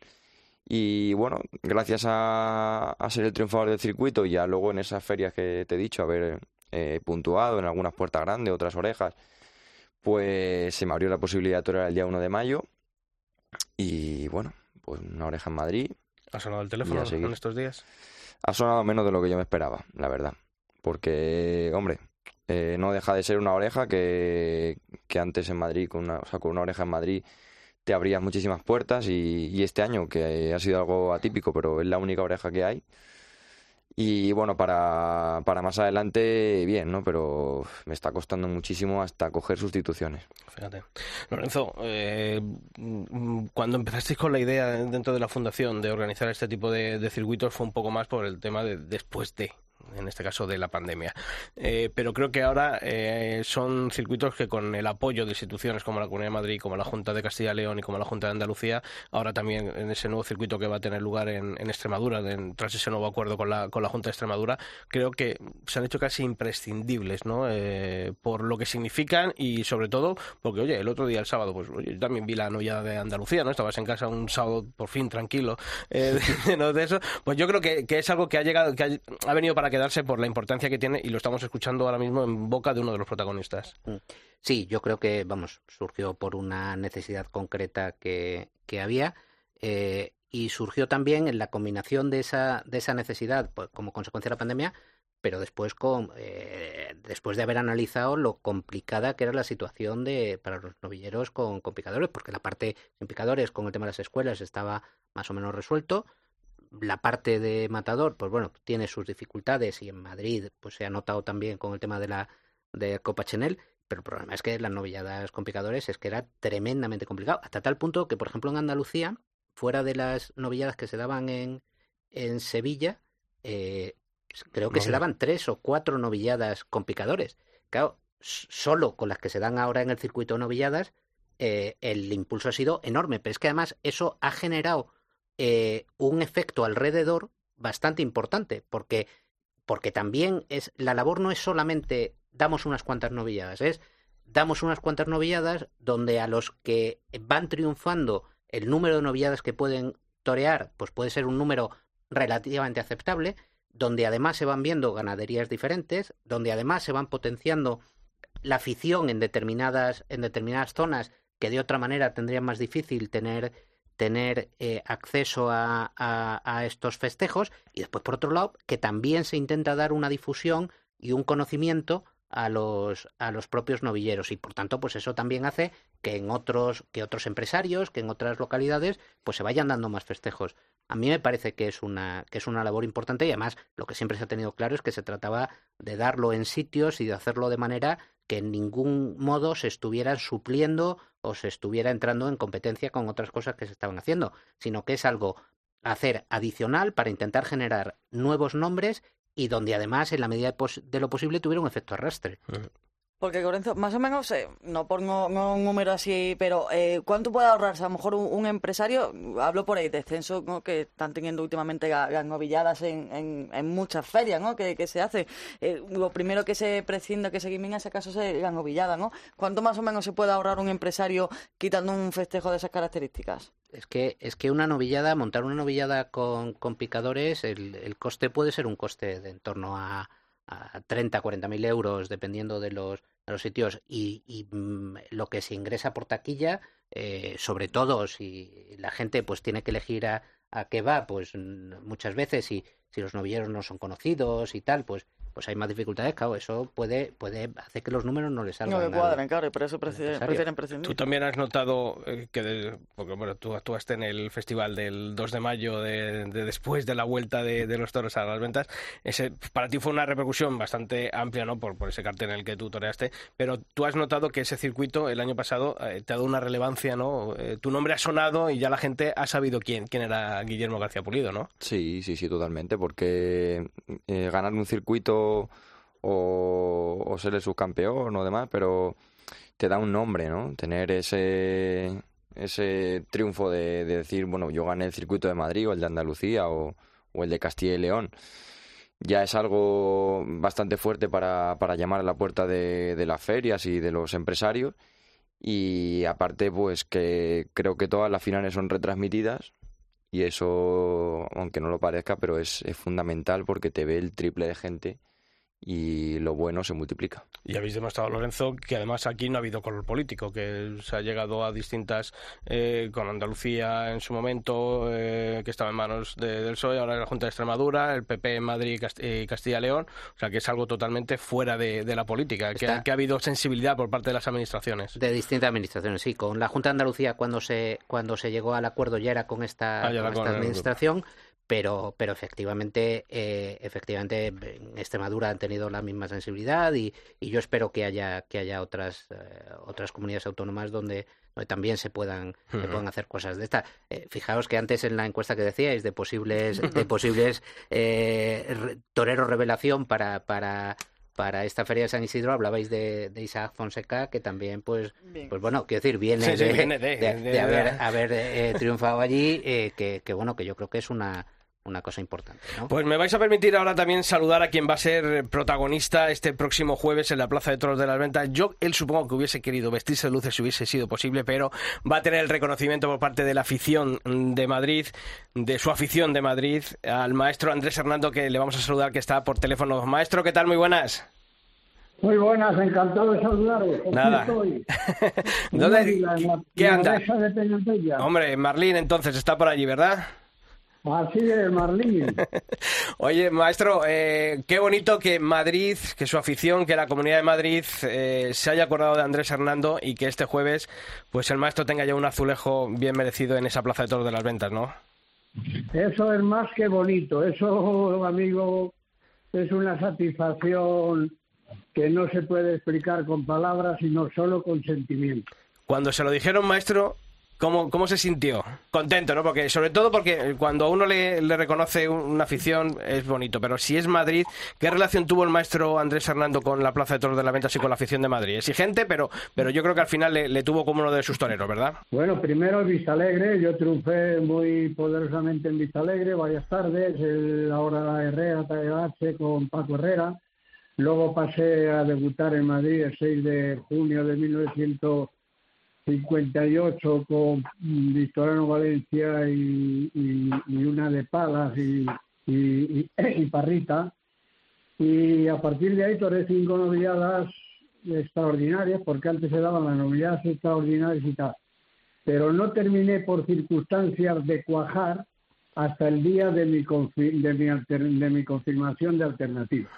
Speaker 5: Y bueno, gracias a, a ser el triunfador del circuito y ya luego en esas ferias que te he dicho, haber eh, puntuado en algunas puertas grandes, otras orejas, pues se me abrió la posibilidad de torear el día 1 de mayo. Y bueno, pues una oreja en Madrid.
Speaker 1: ¿Ha sonado el teléfono
Speaker 5: a
Speaker 1: en estos días?
Speaker 5: Ha sonado menos de lo que yo me esperaba, la verdad. Porque, hombre, eh, no deja de ser una oreja que, que antes en Madrid, con una, o sea, con una oreja en Madrid, te abrías muchísimas puertas y, este año, que ha sido algo atípico, pero es la única oreja que hay. Y bueno, para, para más adelante, bien, ¿no? Pero me está costando muchísimo hasta coger sustituciones.
Speaker 1: Fíjate. Lorenzo, eh, mm, cuando empezasteis con la idea dentro de la fundación de organizar este tipo de circuitos fue un poco más por el tema de después de, en este caso de la pandemia. Eh, pero creo que ahora eh, son circuitos que con el apoyo de instituciones como la Comunidad de Madrid, como la Junta de Castilla y León y como la Junta de Andalucía, ahora también en ese nuevo circuito que va a tener lugar en, Extremadura, tras ese nuevo acuerdo con la, con la Junta de Extremadura, creo que se han hecho casi imprescindibles, ¿no? Eh, por lo que significan y sobre todo porque, oye, el otro día, el sábado, pues yo también vi la novia de Andalucía, ¿no? Estabas en casa un sábado por fin tranquilo de, eso. Pues yo creo que, que es algo que ha llegado, que ha, ha venido para por la importancia que tiene y lo estamos escuchando ahora mismo en boca de uno de los protagonistas.
Speaker 8: Sí, yo creo que, vamos, surgió por una necesidad concreta que, que había eh, y surgió también en la combinación de esa, de esa necesidad pues, como consecuencia de la pandemia, pero después, con, eh, después de haber analizado lo complicada que era la situación de, para los novilleros con, con picadores, porque la parte sin picadores con el tema de las escuelas estaba más o menos resuelto. La parte de matador, pues bueno, tiene sus dificultades y en Madrid pues se ha notado también con el tema de la de Copa Chanel, pero el problema es que las novilladas con picadores es que era tremendamente complicado, hasta tal punto que, por ejemplo, en Andalucía, fuera de las novilladas que se daban en, en Sevilla, eh, creo que se daban tres o cuatro novilladas con picadores. Claro, solo con las que se dan ahora en el circuito de novilladas, eh, el impulso ha sido enorme, pero es que además eso ha generado eh, un efecto alrededor bastante importante, porque porque también es la labor no es solamente damos unas cuantas novilladas, es damos unas cuantas novilladas donde a los que van triunfando el número de novilladas que pueden torear, pues puede ser un número relativamente aceptable, donde además se van viendo ganaderías diferentes, donde además se van potenciando la afición en determinadas en determinadas zonas que de otra manera tendrían más difícil tener tener eh, acceso a, a, a estos festejos. Y después por otro lado que también se intenta dar una difusión y un conocimiento a los a los propios novilleros. Y por tanto pues eso también hace que en otros que otros empresarios que en otras localidades pues se vayan dando más festejos. A mí me parece que es una que es una labor importante y además lo que siempre se ha tenido claro es que se trataba de darlo en sitios y de hacerlo de manera que en ningún modo se estuvieran supliendo o se estuviera entrando en competencia con otras cosas que se estaban haciendo, sino que es algo hacer adicional para intentar generar nuevos nombres y donde además en la medida de lo posible tuviera un efecto arrastre.
Speaker 2: Porque, Lorenzo, más o menos, eh, no pongo no un número así, pero eh, ¿cuánto puede ahorrarse a lo mejor un, empresario? Hablo por ahí, descenso ¿no? que están teniendo últimamente las novilladas en, en, en muchas ferias ¿no? que, que se hace. Eh, lo primero que se prescinde, que se elimina, en ese caso, es la novillada. ¿no? ¿Cuánto más o menos se puede ahorrar un empresario quitando un festejo de esas características?
Speaker 8: Es que, es que una novillada, montar una novillada con, con picadores, el, el coste puede ser un coste de en torno a, a 30, 40 mil euros, dependiendo de los, sitios. Y, y, mm, lo que se ingresa por taquilla, eh, sobre todo si la gente pues tiene que elegir a, a qué va, pues muchas veces si, si los novilleros no son conocidos y tal, pues pues hay más dificultades, claro, eso puede, puede hacer que los números no les salgan.
Speaker 2: No le cuadren, claro, y por eso prefieren, prescindir.
Speaker 1: Tú también has notado eh, que, de- porque bueno, tú actuaste en el festival del 2 de mayo de, de después de la vuelta de, de los toros a las ventas. Ese para ti fue una repercusión bastante amplia, ¿no? Por, por ese cartel en el que tú toreaste. Pero tú has notado que ese circuito el año pasado eh, te ha dado una relevancia, ¿no? Eh, tu nombre ha sonado y ya la gente ha sabido quién, quién era Guillermo García Pulido, ¿no?
Speaker 5: Sí, sí, sí, totalmente, porque eh, ganar un circuito o, o ser el subcampeón o demás, pero te da un nombre, ¿no? Tener ese, ese triunfo de, de decir, bueno, yo gané el circuito de Madrid o el de Andalucía o, el de Castilla y León. Ya es algo bastante fuerte para, para llamar a la puerta de, las ferias y de los empresarios. Y aparte, pues que creo que todas las finales son retransmitidas y eso, aunque no lo parezca, pero es fundamental porque te ve el triple de gente y lo bueno se multiplica.
Speaker 1: Y habéis demostrado, Lorenzo, que además aquí no ha habido color político, que se ha llegado a distintas, eh, con Andalucía en su momento, eh, que estaba en manos de- del PSOE, ahora en la Junta de Extremadura, el PP en Madrid y Cast- y Castilla-León, o sea que es algo totalmente fuera de, de la política, que, ha habido sensibilidad por parte de las administraciones.
Speaker 8: De distintas administraciones, sí. Con la Junta de Andalucía, cuando se, cuando se llegó al acuerdo, ya era con esta,
Speaker 1: Ah, ya era
Speaker 8: con
Speaker 1: con
Speaker 8: esta
Speaker 1: el-
Speaker 8: administración, pero, pero efectivamente, eh, efectivamente, en Extremadura han tenido la misma sensibilidad y, y yo espero que haya, que haya otras, eh, otras comunidades autónomas donde, donde también se puedan, se puedan hacer cosas de esta. Eh, fijaos que antes en la encuesta que decíais de posibles, de posibles eh, re- toreros revelación para, para, para esta feria de San Isidro hablabais de, de Isaac Fonseca, que también, pues,
Speaker 2: Bien.
Speaker 8: pues bueno, quiero decir, viene,
Speaker 1: Sí, sí,
Speaker 8: de,
Speaker 1: viene de-
Speaker 8: de-
Speaker 1: de-
Speaker 8: de haber, haber eh, triunfado allí, eh, que, que bueno, que yo creo que es una, una cosa importante, ¿no?
Speaker 1: Pues me vais a permitir ahora también saludar a quien va a ser protagonista este próximo jueves en la Plaza de Toros de las Ventas. Yo, él supongo que hubiese querido vestirse de luces si hubiese sido posible, pero va a tener el reconocimiento por parte de la afición de Madrid, de su afición de Madrid, al maestro Andrés Hernando, que le vamos a saludar, que está por teléfono. Maestro, ¿qué tal? Muy buenas.
Speaker 9: Muy buenas, encantado de saludaros. Aquí
Speaker 1: Nada.
Speaker 9: estoy.
Speaker 1: ¿Dónde-
Speaker 9: En la- en la-
Speaker 1: qué anda?
Speaker 9: de.
Speaker 1: Hombre, Marlín, entonces, está por allí, ¿verdad?
Speaker 9: Así es, Marlín.
Speaker 1: Oye, maestro, eh, qué bonito que Madrid, que su afición, que la Comunidad de Madrid eh, se haya acordado de Andrés Hernando y que este jueves, pues el maestro tenga ya un azulejo bien merecido en esa Plaza de Toros de las Ventas, ¿no?
Speaker 9: Eso es más que bonito. Eso, amigo, es una satisfacción que no se puede explicar con palabras, sino solo con sentimiento.
Speaker 1: Cuando se lo dijeron, maestro, ¿cómo, cómo se sintió? Contento, ¿no? Porque, sobre todo porque cuando a uno le, reconoce un- una afición es bonito, pero si es Madrid, ¿qué relación tuvo el maestro Andrés Hernando con la Plaza de Toros de las Ventas y con la afición de Madrid? Exigente, pero, pero yo creo que al final le, tuvo como uno de sus toreros, ¿verdad?
Speaker 9: Bueno, primero Vistalegre, yo triunfé muy poderosamente en Vistalegre varias tardes, el, ahora la Herrera, TH con Paco Herrera, luego pasé a debutar en Madrid el 6 de junio de 1958 con Victoriano Valencia y, y- y una de Palas y, y- y- y Parrita, y a partir de ahí toré cinco novilladas extraordinarias, porque antes se daban las novilladas extraordinarias y tal. Pero no terminé por circunstancias de cuajar hasta el día de mi, de mi, alter- de mi confirmación de alternativa.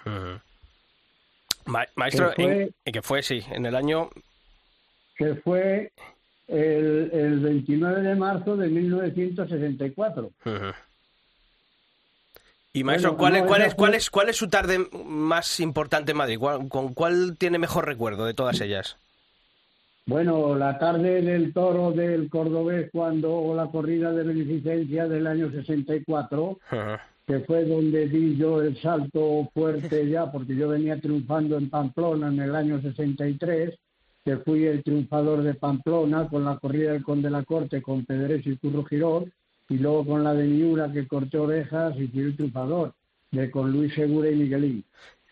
Speaker 1: Ma- maestro,
Speaker 9: Que fue-
Speaker 1: en que fue, sí, en el año
Speaker 9: que fue el, el 29 de marzo de 1964.
Speaker 1: Ujú. Y maestro,
Speaker 9: Bueno,
Speaker 1: ¿cuál,
Speaker 9: no,
Speaker 1: cuál, es, cuál,
Speaker 9: fue-
Speaker 1: es, ¿cuál es su tarde más importante en Madrid? ¿Cuál- ¿Con cuál tiene mejor recuerdo de todas ellas?
Speaker 9: Bueno, la tarde del toro del cordobés cuando la corrida de beneficencia del año 64,
Speaker 1: Ujú.
Speaker 9: que fue donde di yo el salto fuerte ya, porque yo venía triunfando en Pamplona en el año 63, que fui el triunfador de Pamplona con la corrida del Conde de la Corte con Pedrés y Curro Girón, y luego con la de Miura que corté orejas y fui el triunfador, de con Luis Segura y Miguelín.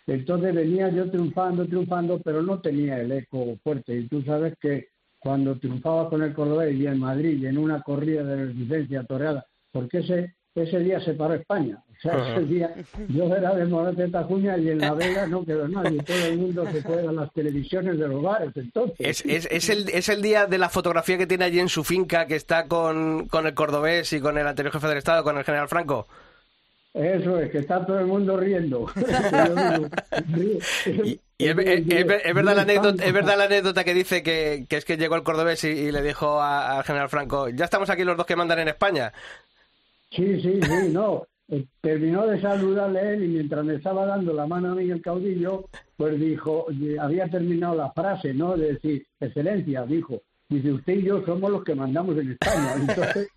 Speaker 9: Entonces venía yo triunfando, triunfando, pero no tenía el eco fuerte. Y tú sabes que cuando triunfaba con el Cordobés y en Madrid y en una corrida de beneficencia toreada, porque ese ese día se paró España. O sea, ese día yo era de Morate Tajuña y en La Vega no quedó nadie. Todo el mundo se fue a las televisiones de los bares. Entonces,
Speaker 1: Es, es, es, el, es el día de la fotografía que tiene allí en su finca, que está con, con el cordobés y con el anterior jefe del Estado, con el general Franco.
Speaker 9: eso es, que está todo el mundo riendo.
Speaker 1: Y, y es, es- es- es verdad la anécdota, es verdad la anécdota que dice que, que es que llegó el cordobés y, y le dijo al general Franco, ya estamos aquí los dos que mandan en España.
Speaker 9: Sí, sí, sí, no. Eh, Terminó de saludarle él y mientras me estaba dando la mano a Miguel Caudillo, pues dijo, y había terminado la frase, ¿no? De decir, excelencia, dijo, dice, usted y yo somos los que mandamos en España. Entonces,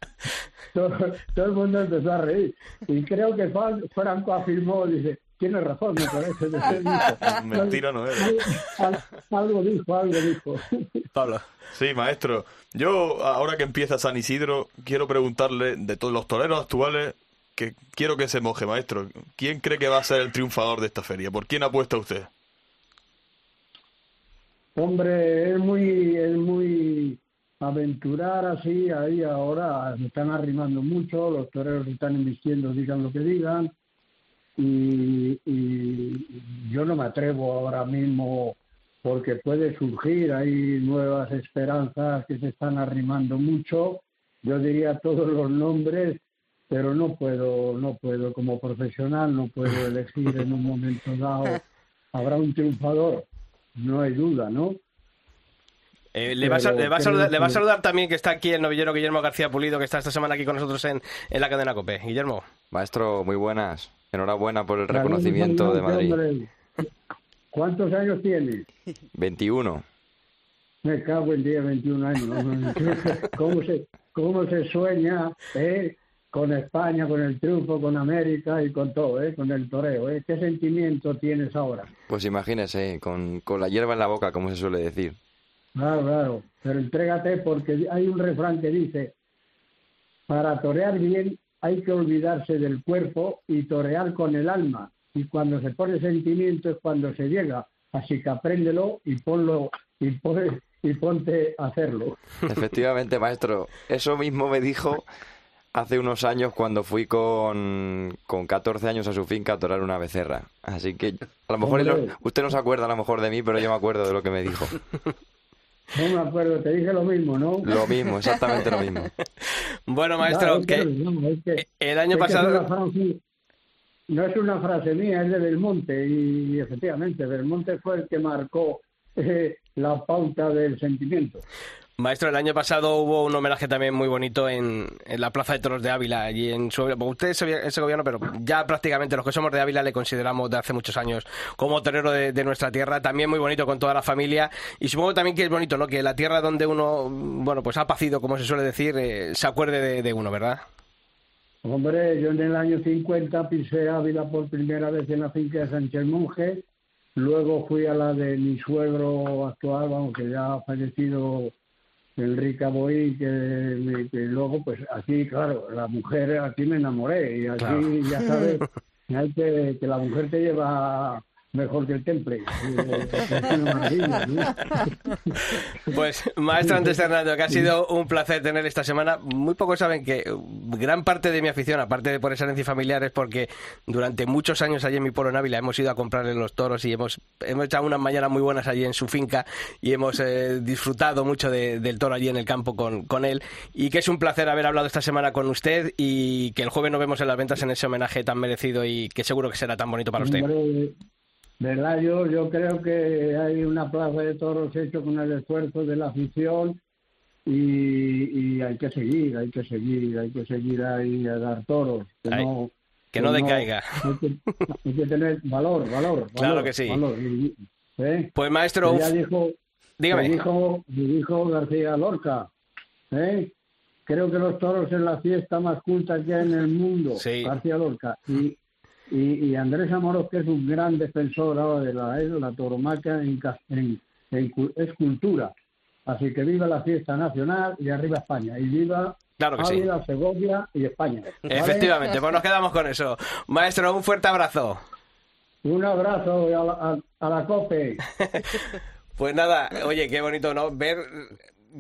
Speaker 9: todo, todo el mundo empezó a reír. Y creo que Fran- Franco afirmó, dice, tiene razón, me parece.
Speaker 3: Mentira no es.
Speaker 9: Al- Algo dijo, algo dijo.
Speaker 1: Pablo.
Speaker 3: Sí, maestro. Yo, ahora que empieza San Isidro, quiero preguntarle de todos los toreros actuales, que quiero que se moje, maestro. ¿Quién cree que va a ser el triunfador de esta feria? ¿Por quién apuesta usted?
Speaker 9: Hombre, es muy, es muy, aventurar así, ahí ahora se están arrimando mucho, los toreros se están invirtiendo, digan lo que digan, y, y yo no me atrevo ahora mismo porque puede surgir, hay nuevas esperanzas que se están arrimando mucho, yo diría todos los nombres, pero no puedo, no puedo como profesional, no puedo elegir en un momento dado, habrá un triunfador, no hay duda, ¿no?
Speaker 1: Eh, le, va a, le va a saludar, le va a saludar también que está aquí el novillero Guillermo García Pulido, que está esta semana aquí con nosotros en, en la cadena COPE. Guillermo.
Speaker 5: Maestro, muy buenas. Enhorabuena por el reconocimiento de Madrid.
Speaker 9: hombre. ¿Cuántos años tienes?
Speaker 5: 21.
Speaker 9: Me cago en día 21 años. ¿Cómo se, cómo se sueña eh? con España, con el triunfo, con América y con todo, eh? con el toreo? Eh? ¿Qué sentimiento tienes ahora?
Speaker 5: Pues imagínese, con, con la hierba en la boca, como se suele decir.
Speaker 9: Claro, claro. Pero entrégate porque hay un refrán que dice, para torear bien hay que olvidarse del cuerpo y torear con el alma. Y cuando se pone sentimiento es cuando se llega. Así que apréndelo y ponlo y, pon- y ponte a hacerlo.
Speaker 5: Efectivamente, maestro. Eso mismo me dijo hace unos años cuando fui con, con 14 años a su finca a torar una becerra. Así que a lo mejor
Speaker 9: Hombre.
Speaker 5: usted no se acuerda a lo mejor de mí, pero yo me acuerdo de lo que me dijo.
Speaker 9: No me acuerdo, te dije lo mismo, ¿no?
Speaker 5: Lo mismo, exactamente lo mismo.
Speaker 1: Bueno, maestro,
Speaker 9: es que
Speaker 1: que
Speaker 9: no, es que-
Speaker 1: el año
Speaker 9: es que es una
Speaker 1: pasado...
Speaker 9: frase- no es una frase mía, es de Belmonte y, efectivamente Belmonte fue el que marcó eh, la pauta del sentimiento.
Speaker 1: Maestro, el año pasado hubo un homenaje también muy bonito en, en la Plaza de Toros de Ávila, allí en su... Usted es segoviano, pero ya prácticamente los que somos de Ávila le consideramos de hace muchos años como torero de, de nuestra tierra, también muy bonito con toda la familia y supongo también que es bonito, ¿no? Que la tierra donde uno, bueno, pues ha pacido, como se suele decir, eh, se acuerde de, uno, ¿verdad?
Speaker 9: Hombre, yo en el año 50 pisé Ávila por primera vez en la finca de Sánchez Monje, luego fui a la de mi suegro actual, vamos, que ya ha fallecido Enrique Aboí, que, que luego, pues aquí, claro, la mujer, aquí me enamoré, y aquí
Speaker 1: Claro.
Speaker 9: ya sabes, que, que la mujer te lleva mejor que el temple. ¿no?
Speaker 1: Pues, maestro Antes Hernando, que ha sido un placer tener esta semana. Muy pocos saben que eh, gran parte de mi afición, aparte de por esa herencia familiar, es porque durante muchos años allí en mi pueblo en Ávila hemos ido a comprarle los toros y hemos, hemos echado unas mañanas muy buenas allí en su finca y hemos eh, disfrutado mucho de- del toro allí en el campo con, con él. Y que es un placer haber hablado esta semana con usted y que el jueves nos vemos en las ventas en ese homenaje tan merecido y que seguro que será tan bonito para usted.
Speaker 9: Hombre, verdad, yo, yo creo que hay una plaza de toros hecho con el esfuerzo de la afición y, y hay que seguir, hay que seguir, hay que seguir ahí a dar toros. Que
Speaker 1: Ay,
Speaker 9: no,
Speaker 1: que no decaiga.
Speaker 9: Hay que, hay que tener valor, valor.
Speaker 1: Claro
Speaker 9: valor,
Speaker 1: que sí.
Speaker 9: valor, ¿eh?
Speaker 1: Pues, maestro,
Speaker 9: ya dijo,
Speaker 1: dígame.
Speaker 9: dijo, dijo García Lorca, ¿eh? Creo que los toros es la fiesta más culta que hay en el mundo,
Speaker 1: Sí.
Speaker 9: García Lorca. Y, y, y Andrés Amorós, que es un gran defensor ahora de la, la tauromaquia en, en, en cu- es cultura. Así que viva la fiesta nacional y arriba España. Y viva
Speaker 1: Claro que sí.
Speaker 9: Ávila, Segovia y España. ¿vale?
Speaker 1: Efectivamente, pues nos quedamos con eso. Maestro, un fuerte abrazo.
Speaker 9: Un abrazo a la, a- a la COPE.
Speaker 1: Pues nada, oye, qué bonito, ¿no? Ver.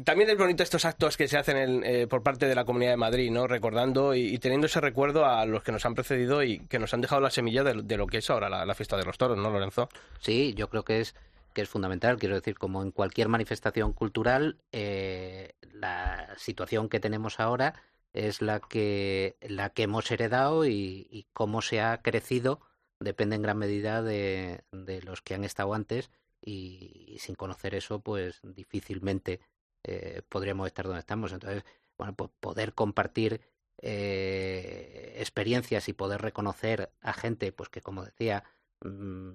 Speaker 1: También es bonito estos actos que se hacen en, eh, por parte de la Comunidad de Madrid, ¿no? Recordando y, teniendo ese recuerdo a los que nos han precedido y que nos han dejado la semilla de, lo que es ahora la, fiesta de los toros, ¿no, Lorenzo?
Speaker 8: Sí, yo creo que es que es fundamental. Quiero decir, como en cualquier manifestación cultural, eh, la situación que tenemos ahora es la que la que hemos heredado y, y cómo se ha crecido depende en gran medida de, de los que han estado antes y sin conocer eso, pues difícilmente eh, podríamos estar donde estamos. Entonces, bueno, pues poder compartir eh, experiencias y poder reconocer a gente, pues que como decía, mm,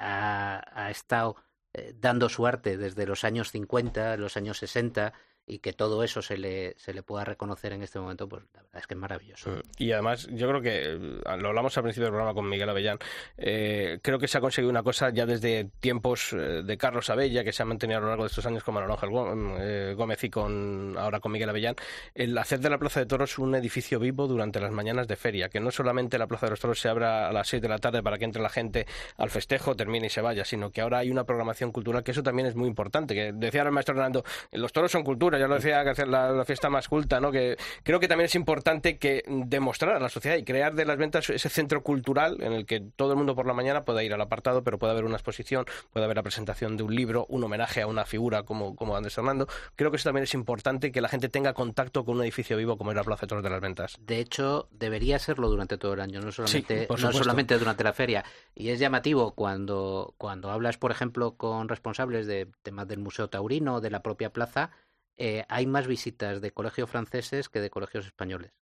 Speaker 8: ha, estado eh, dando su arte desde los años 50, los años 60 y que todo eso se le, se le pueda reconocer en este momento, pues la verdad es que es maravilloso.
Speaker 1: Y además, yo creo que eh, lo hablamos al principio del programa con Miguel Avellán. eh, creo que se ha conseguido una cosa ya desde tiempos eh, de Carlos Abella, que se ha mantenido a lo largo de estos años con Manuel Ángel Gó- eh, Gómez y con ahora con Miguel Avellán, el hacer de la Plaza de Toros un edificio vivo durante las mañanas de feria, que no solamente la Plaza de los Toros se abra a las 6 de la tarde para que entre la gente al festejo, termine y se vaya, sino que ahora hay una programación cultural, que eso también es muy importante. Que decía ahora el maestro Hernando, los toros son cultura, bueno, ya lo decía, que la, la fiesta más culta, ¿no? Que creo que también es importante que demostrar a la sociedad y crear de las ventas ese centro cultural en el que todo el mundo por la mañana pueda ir al apartado, pero pueda haber una exposición, puede haber la presentación de un libro, un homenaje a una figura como, como Andrés Hernando. Creo que eso también es importante, que la gente tenga contacto con un edificio vivo como es la Plaza de Toros de las Ventas.
Speaker 8: De hecho, debería serlo durante todo el año, no solamente, no solamente durante la feria. Y es llamativo cuando, cuando hablas, por ejemplo, con responsables de temas del Museo Taurino, de la propia plaza, eh, hay más visitas de colegios franceses que de colegios españoles,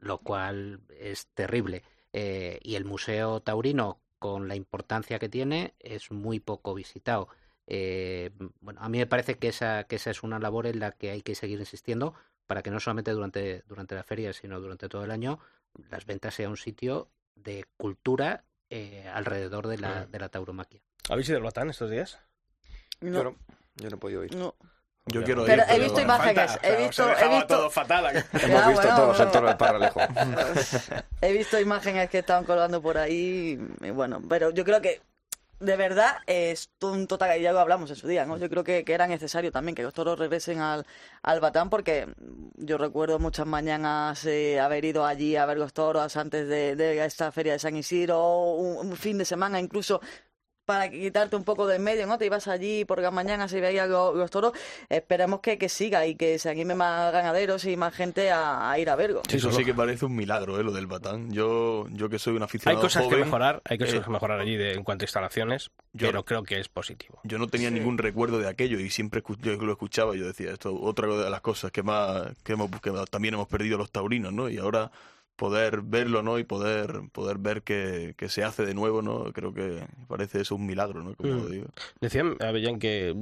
Speaker 8: lo cual es terrible. Eh, y el Museo Taurino, con la importancia que tiene, es muy poco visitado. Eh, bueno, a mí me parece que esa, que esa es una labor en la que hay que seguir insistiendo para que no solamente durante, durante la feria, sino durante todo el año, las ventas sea un sitio de cultura eh, alrededor de la, de la tauromaquia.
Speaker 1: ¿Habéis ido al Batán estos días?
Speaker 2: No,
Speaker 5: Yo no, yo no he podido ir.
Speaker 2: no.
Speaker 3: Yo quiero
Speaker 2: Pero
Speaker 3: ir,
Speaker 2: he visto imágenes,
Speaker 1: Falta,
Speaker 2: he
Speaker 1: o sea,
Speaker 2: visto,
Speaker 1: he
Speaker 2: visto,
Speaker 1: todo fatal. aquí.
Speaker 2: Ya,
Speaker 5: Hemos visto
Speaker 2: bueno,
Speaker 5: todos Parralejo.
Speaker 2: he visto imágenes que estaban colgando por ahí, y bueno, pero yo creo que de verdad es un total, y ya lo hablamos en su día, ¿no? Yo creo que, que era necesario también que los toros regresen al, al Batán porque yo recuerdo muchas mañanas eh, haber ido allí a ver los toros antes de, de esta feria de San Isidro, un, un fin de semana incluso para quitarte un poco del medio, ¿no? Te ibas allí por las mañanas y veías los, los toros. Esperemos que, que siga y que se anime más ganaderos y más gente a, a ir a verlo.
Speaker 3: Eso sí que parece un milagro, ¿eh? lo del Batán. Yo, yo que soy un
Speaker 1: Hay
Speaker 3: aficionado
Speaker 1: cosas que mejorar, hay cosas
Speaker 3: eh,
Speaker 1: que mejorar allí de- en cuanto a instalaciones,
Speaker 3: yo-
Speaker 1: pero creo que es positivo.
Speaker 3: Yo no tenía ningún recuerdo de aquello y siempre escu- yo lo escuchaba y yo decía, esto otra de las cosas que más que, hemos, que también hemos perdido los taurinos, ¿no? Y ahora poder verlo, ¿no? Y poder poder ver que, que se hace de nuevo, ¿no? Creo que parece eso un milagro, ¿no? Como
Speaker 1: Mm.
Speaker 3: digo.
Speaker 1: Decían, Avellán, que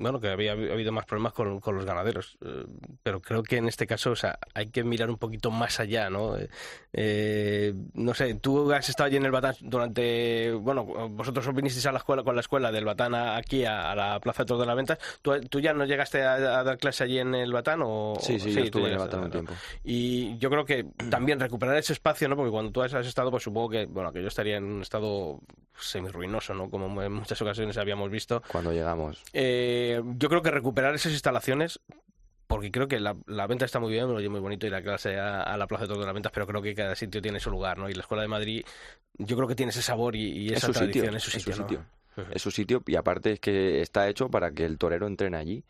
Speaker 1: bueno que había habido más problemas con, con los ganaderos, eh, pero creo que en este caso, o sea, hay que mirar un poquito más allá, ¿no? Eh, eh, no sé, tú has estado allí en el Batán durante, bueno, vosotros os vinisteis a la escuela con la escuela del Batán a- aquí a, a la Plaza de Toros de las Ventas. ¿Tú, tú ya no llegaste a, a dar clase allí en el Batán o
Speaker 5: Sí, sí, yo estuve en el Batán un
Speaker 1: ¿no?
Speaker 5: tiempo.
Speaker 1: Y yo creo que también recuperar ese espacio, ¿no? Porque cuando tú has estado, pues supongo que, bueno, que yo estaría en un estado semi-ruinoso, ¿no? Como en muchas ocasiones habíamos visto.
Speaker 5: Cuando llegamos.
Speaker 1: Eh, yo creo que recuperar esas instalaciones, porque creo que la, la venta está muy bien, me lo llevo muy bonito ir a clase a, a la Plaza de Toros de las Ventas, pero creo que cada sitio tiene su lugar, ¿no? Y la Escuela de Madrid, yo creo que tiene ese sabor y, y
Speaker 5: Es
Speaker 1: esa
Speaker 5: su sitio,
Speaker 1: tradición, es su sitio.
Speaker 5: Es su sitio y aparte es que está hecho para que el torero entrene allí.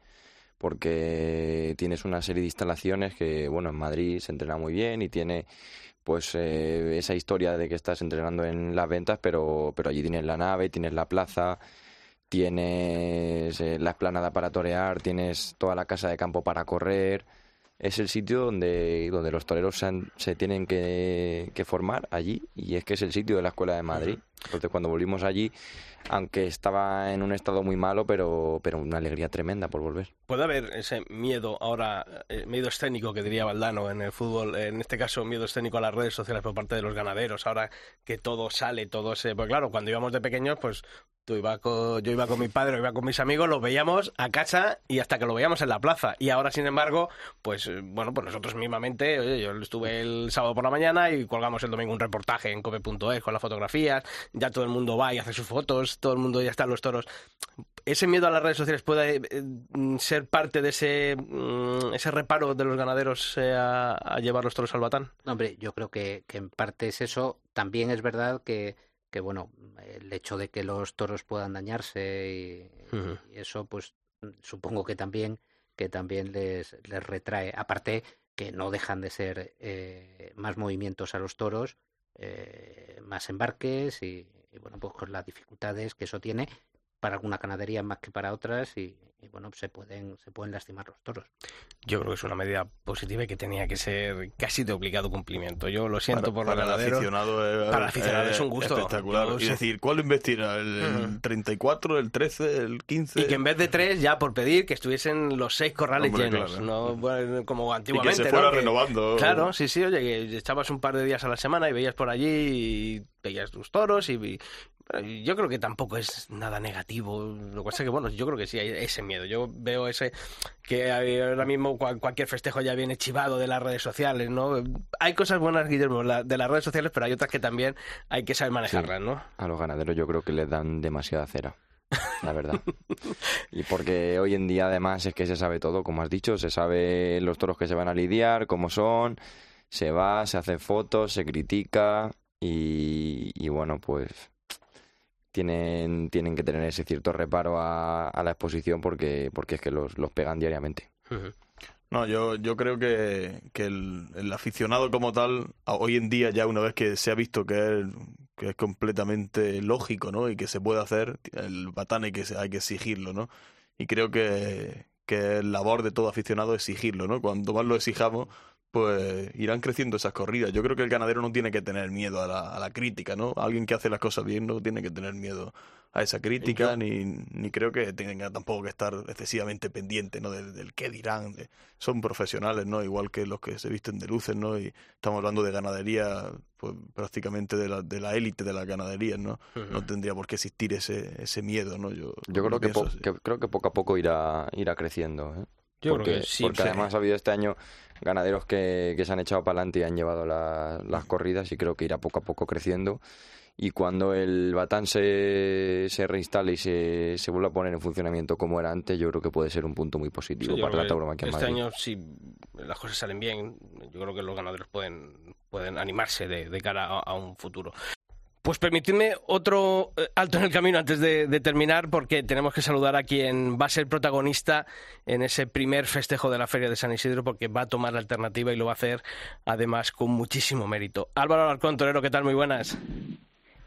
Speaker 5: Porque tienes una serie de instalaciones que, bueno, en Madrid se entrena muy bien y tiene pues eh, esa historia de que estás entrenando en las ventas, pero, pero allí tienes la nave, tienes la plaza, tienes eh, la esplanada para torear, tienes toda la casa de campo para correr. Es el sitio donde, donde los toreros se, han- se tienen que, que formar allí y es que es el sitio de la Escuela de Madrid. Entonces cuando volvimos allí, aunque estaba en un estado muy malo, pero, pero una alegría tremenda por volver.
Speaker 1: Puede haber ese miedo ahora, eh, miedo escénico que diría Valdano en el fútbol, en este caso miedo escénico a las redes sociales por parte de los ganaderos, ahora que todo sale, todo se... Pues claro, cuando íbamos de pequeños, pues tú iba con, yo iba con mi padre, iba con mis amigos, lo veíamos a casa y hasta que lo veíamos en la plaza. Y ahora, sin embargo, pues eh, bueno, pues nosotros mismamente, oye, yo estuve el sábado por la mañana y colgamos el domingo un reportaje en cope.es con las fotografías, ya todo el mundo va y hace sus fotos, todo el mundo ya está en los toros ese miedo a las redes sociales puede eh, mm, ser parte de ese, mm, ese reparo de los ganaderos eh, a, a llevar los toros al batán.
Speaker 8: No, Hombre, yo creo que, que en parte es eso. También es verdad que, que, bueno, el hecho de que los toros puedan dañarse y, eso, pues supongo que también, que también les, les retrae. Aparte que no dejan de ser eh, más movimientos a los toros, eh, más embarques y, bueno, pues con las dificultades que eso tiene para alguna ganadería más que para otras y, y, bueno, se pueden, se pueden lastimar los toros.
Speaker 1: Yo creo que es una medida positiva y que tenía que ser casi de obligado cumplimiento. Yo lo siento
Speaker 3: Para-
Speaker 1: por los
Speaker 3: para el
Speaker 1: ganaderos.
Speaker 3: aficionado es,
Speaker 1: Para el aficionado es un gusto.
Speaker 3: espectacular.
Speaker 1: Yo
Speaker 3: y
Speaker 1: sé-
Speaker 3: decir, ¿cuál investirá? ¿El, el
Speaker 1: Ujú.
Speaker 3: 34, el 13, el 15?
Speaker 1: Y que en vez de tres, ya por pedir que estuviesen los seis corrales
Speaker 3: Hombre,
Speaker 1: llenos,
Speaker 3: claro.
Speaker 1: no bueno, como
Speaker 3: y que
Speaker 1: antiguamente.
Speaker 3: se fuera
Speaker 1: ¿no? Que-
Speaker 3: renovando.
Speaker 1: Claro, sí, sí, oye, que echabas un par de días a la semana y veías por allí y veías tus toros y, yo creo que tampoco es nada negativo. Lo que pasa es que, bueno, yo creo que sí hay ese miedo. Yo veo ese que ahora mismo cual- cualquier festejo ya viene chivado de las redes sociales, ¿no? Hay cosas buenas, Guillermo, de las redes sociales, pero hay otras que también hay que saber manejarlas, ¿no?
Speaker 5: A los ganaderos yo creo que les dan demasiada cera. la verdad. y porque hoy en día además es que se sabe todo, como has dicho, se sabe los toros que se van a lidiar, cómo son, se va, se hacen fotos, se critica y, y bueno, pues tienen, tienen que tener ese cierto reparo a, a la exposición porque, porque es que los, los pegan diariamente.
Speaker 3: No, yo, yo creo que, que el, el aficionado como tal, hoy en día ya una vez que se ha visto que es, que es completamente lógico, ¿no? Y que se puede hacer, el batán hay que, hay que exigirlo, ¿no? Y creo que, que es labor de todo aficionado exigirlo, ¿no? Cuanto más lo exijamos, pues irán creciendo esas corridas. Yo creo que el ganadero no tiene que tener miedo a la, a la crítica, ¿no? Alguien que hace las cosas bien no tiene que tener miedo a esa crítica, ni, ni creo que tenga tampoco que estar excesivamente pendiente, ¿no? Del, del qué dirán. de- son profesionales, ¿no? Igual que los que se visten de luces, ¿no? Y estamos hablando de ganadería, pues prácticamente de la, de la élite de las ganaderías, ¿no? No tendría por qué existir ese, ese miedo, ¿no? Yo,
Speaker 5: Yo creo que, po- que- creo que poco a poco irá, irá creciendo. ¿eh?
Speaker 1: Yo creo
Speaker 5: porque
Speaker 1: que sí,
Speaker 5: porque además ha habido este año ganaderos que, que se han echado para adelante y han llevado la- las corridas y creo que irá poco a poco creciendo. Y cuando el Batán se, se reinstale y se, se vuelva a poner en funcionamiento como era antes, yo creo que puede ser un punto muy positivo
Speaker 1: Sí,
Speaker 5: para
Speaker 1: creo
Speaker 5: la tauromaquia
Speaker 1: Este
Speaker 5: Madrid.
Speaker 1: año, si las cosas salen bien, yo creo que los ganadores pueden, pueden animarse de, de cara a, a un futuro. Pues permitidme otro eh, alto en el camino antes de, de terminar, porque tenemos que saludar a quien va a ser protagonista en ese primer festejo de la Feria de San Isidro, porque va a tomar la alternativa y lo va a hacer además con muchísimo mérito. Álvaro Alarcón, Torero, ¿qué tal? Muy buenas.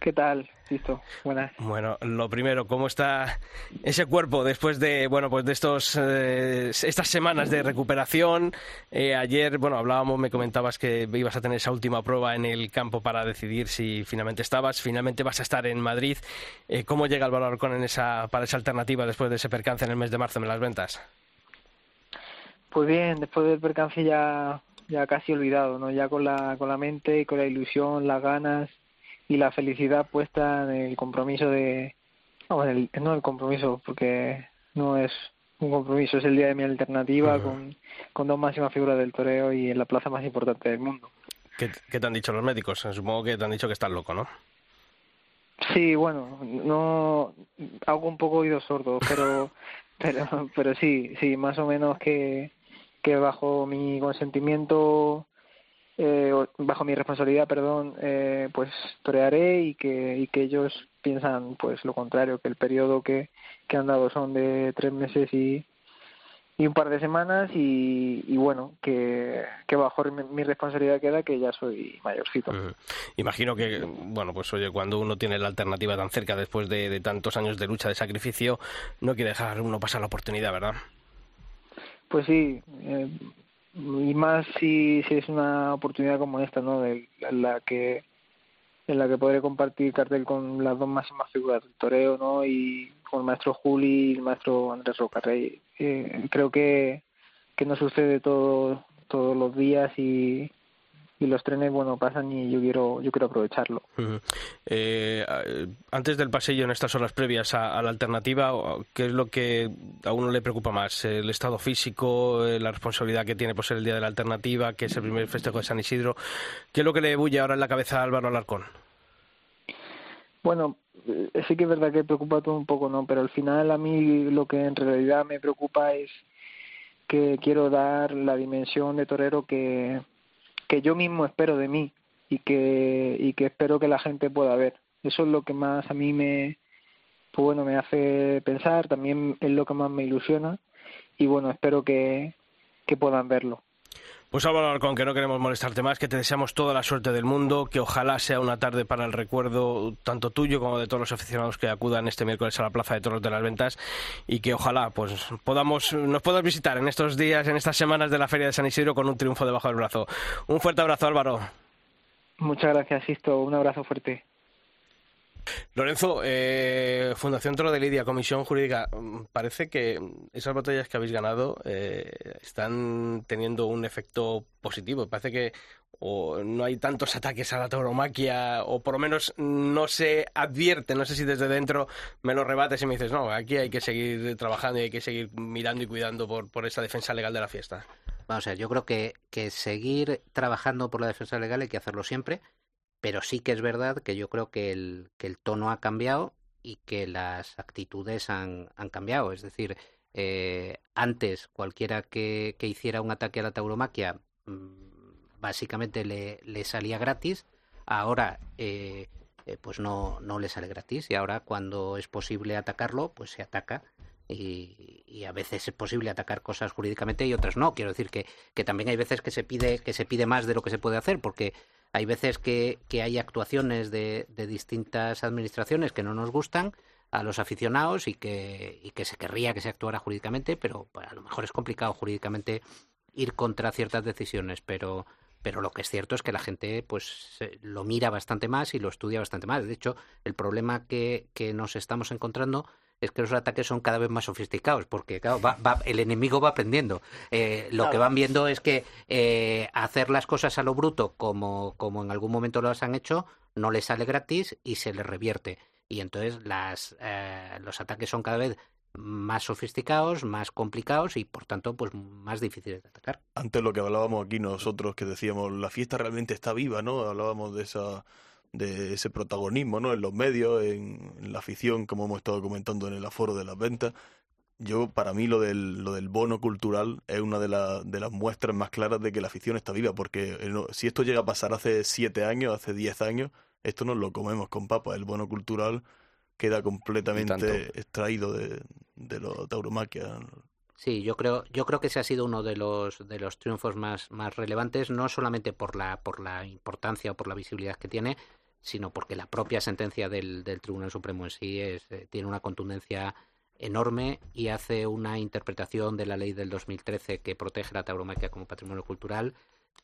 Speaker 10: ¿Qué tal? Listo, buenas.
Speaker 1: Bueno, lo primero, ¿cómo está ese cuerpo después de, bueno, pues de estos, eh, estas semanas de recuperación? Eh, ayer, bueno, hablábamos, me comentabas que ibas a tener esa última prueba en el campo para decidir si finalmente estabas. Finalmente vas a estar en Madrid. Eh, ¿Cómo llega el valor con en esa, para esa alternativa después de ese percance en el mes de marzo en las ventas?
Speaker 10: Pues bien, después del percance ya, ya casi olvidado, ¿no? Ya con la, con la mente y con la ilusión, las ganas y la felicidad puesta en el compromiso de... Vamos, el, no el compromiso, porque no es un compromiso, es el día de mi alternativa con, con dos máximas figuras del toreo y en la plaza más importante del mundo.
Speaker 1: ¿Qué, qué te han dicho los médicos? Supongo que te han dicho que estás loco, ¿no?
Speaker 10: Sí, bueno, no hago un poco oído sordo, pero pero pero sí, sí, más o menos que que bajo mi consentimiento eh, bajo mi responsabilidad, perdón, eh, pues torearé y que y que ellos piensan pues lo contrario, que el periodo que que han dado son de tres meses y y un par de semanas y, y bueno que, que bajo mi, mi responsabilidad queda que ya soy mayorcito.
Speaker 1: Imagino que, bueno, pues oye, cuando uno tiene la alternativa tan cerca después de, de tantos años de lucha, de sacrificio, no quiere dejar uno pasar la oportunidad, ¿verdad?
Speaker 10: Pues sí, eh, y más si, si es una oportunidad como esta, ¿no? De, la que en la que podré compartir cartel con las dos máximas figuras del toreo, ¿no? Y con el maestro Juli y el maestro Andrés Rocarrey. Eh, creo que, que no sucede todo todos los días y, y los trenes, bueno, pasan y yo quiero yo quiero aprovecharlo.
Speaker 1: Eh, eh, antes del pasillo, en estas horas previas a, a la alternativa, ¿qué es lo que a uno le preocupa más? ¿El estado físico, eh, la responsabilidad que tiene por ser el día de la alternativa, que es el primer festejo de San Isidro? ¿Qué es lo que le bulle ahora en la cabeza a Álvaro Alarcón?
Speaker 10: Bueno, eh, sí que es verdad que preocupa todo un poco, ¿no? Pero al final a mí lo que en realidad me preocupa es que quiero dar la dimensión de torero que, que yo mismo espero de mí y que, y que espero que la gente pueda ver. Eso es lo que más a mí me, pues bueno, me hace pensar, también es lo que más me ilusiona y bueno, espero que, que puedan verlo.
Speaker 1: Pues Álvaro Alarcón, que no queremos molestarte más, que te deseamos toda la suerte del mundo, que ojalá sea una tarde para el recuerdo tanto tuyo como de todos los aficionados que acudan este miércoles a la Plaza de Toros de las Ventas y que ojalá pues podamos nos puedas visitar en estos días, en estas semanas de la Feria de San Isidro con un triunfo debajo del brazo. Un fuerte abrazo, Álvaro.
Speaker 10: Muchas gracias, Sisto. Un abrazo fuerte.
Speaker 1: Lorenzo, eh, Fundación Toro de Lidia, Comisión Jurídica, mm, parece que esas batallas que habéis ganado eh, están teniendo un efecto positivo. Parece que o no hay tantos ataques a la tauromaquia, o por lo menos no se advierte, no sé si desde dentro me lo rebates y me dices, no, aquí hay que seguir trabajando y hay que seguir mirando y cuidando por, por esa defensa legal de la fiesta.
Speaker 8: Vamos a ver, yo creo que, que seguir trabajando por la defensa legal hay que hacerlo siempre, pero sí que es verdad que yo creo que el, que el tono ha cambiado y que las actitudes han, han cambiado. Es decir, eh, antes cualquiera que, que hiciera un ataque a la tauromaquia mm, básicamente le, le salía gratis. Ahora eh, eh, pues no, no le sale gratis y ahora cuando es posible atacarlo pues se ataca y, y a veces es posible atacar cosas jurídicamente y otras no. Quiero decir que, que también hay veces que se pide que se pide más de lo que se puede hacer porque hay veces que, hay actuaciones de, de distintas administraciones que no nos gustan a los aficionados y que, se querría que se actuara jurídicamente, pero pues, a lo mejor es complicado jurídicamente ir contra ciertas decisiones, pero lo que es cierto es que la gente pues se- lo mira bastante más y lo estudia bastante más. De hecho, el problema que, que nos estamos encontrando es que los ataques son cada vez más sofisticados, porque claro, va- va- el enemigo va aprendiendo. Eh, lo que van viendo es que eh, hacer las cosas a lo bruto, como, como en algún momento las han hecho, no les sale gratis y se les revierte. Y entonces las, eh, los ataques son cada vez más sofisticados, más complicados y por tanto pues más difíciles de atacar.
Speaker 3: Antes lo que hablábamos aquí nosotros, que decíamos, la fiesta realmente está viva, ¿no? Hablábamos de esa de ese protagonismo, ¿no? En los medios, en, en la afición, como hemos estado comentando en el aforo de las ventas. Yo, para mí, lo del, lo del bono cultural es una de, la- de las muestras más claras de que la afición está viva, porque eh, si esto llega a pasar hace siete años, hace diez años, esto nos lo comemos con papas. El bono cultural queda completamente extraído de, de la tauromaquia.
Speaker 8: Sí, yo creo, yo creo que ese ha sido uno de los de los triunfos más, más relevantes, no solamente por la, por la importancia o por la visibilidad que tiene, sino porque la propia sentencia del, del Tribunal Supremo en sí es, eh, tiene una contundencia enorme y hace una interpretación de la ley del 2013 que protege la tauromaquia como patrimonio cultural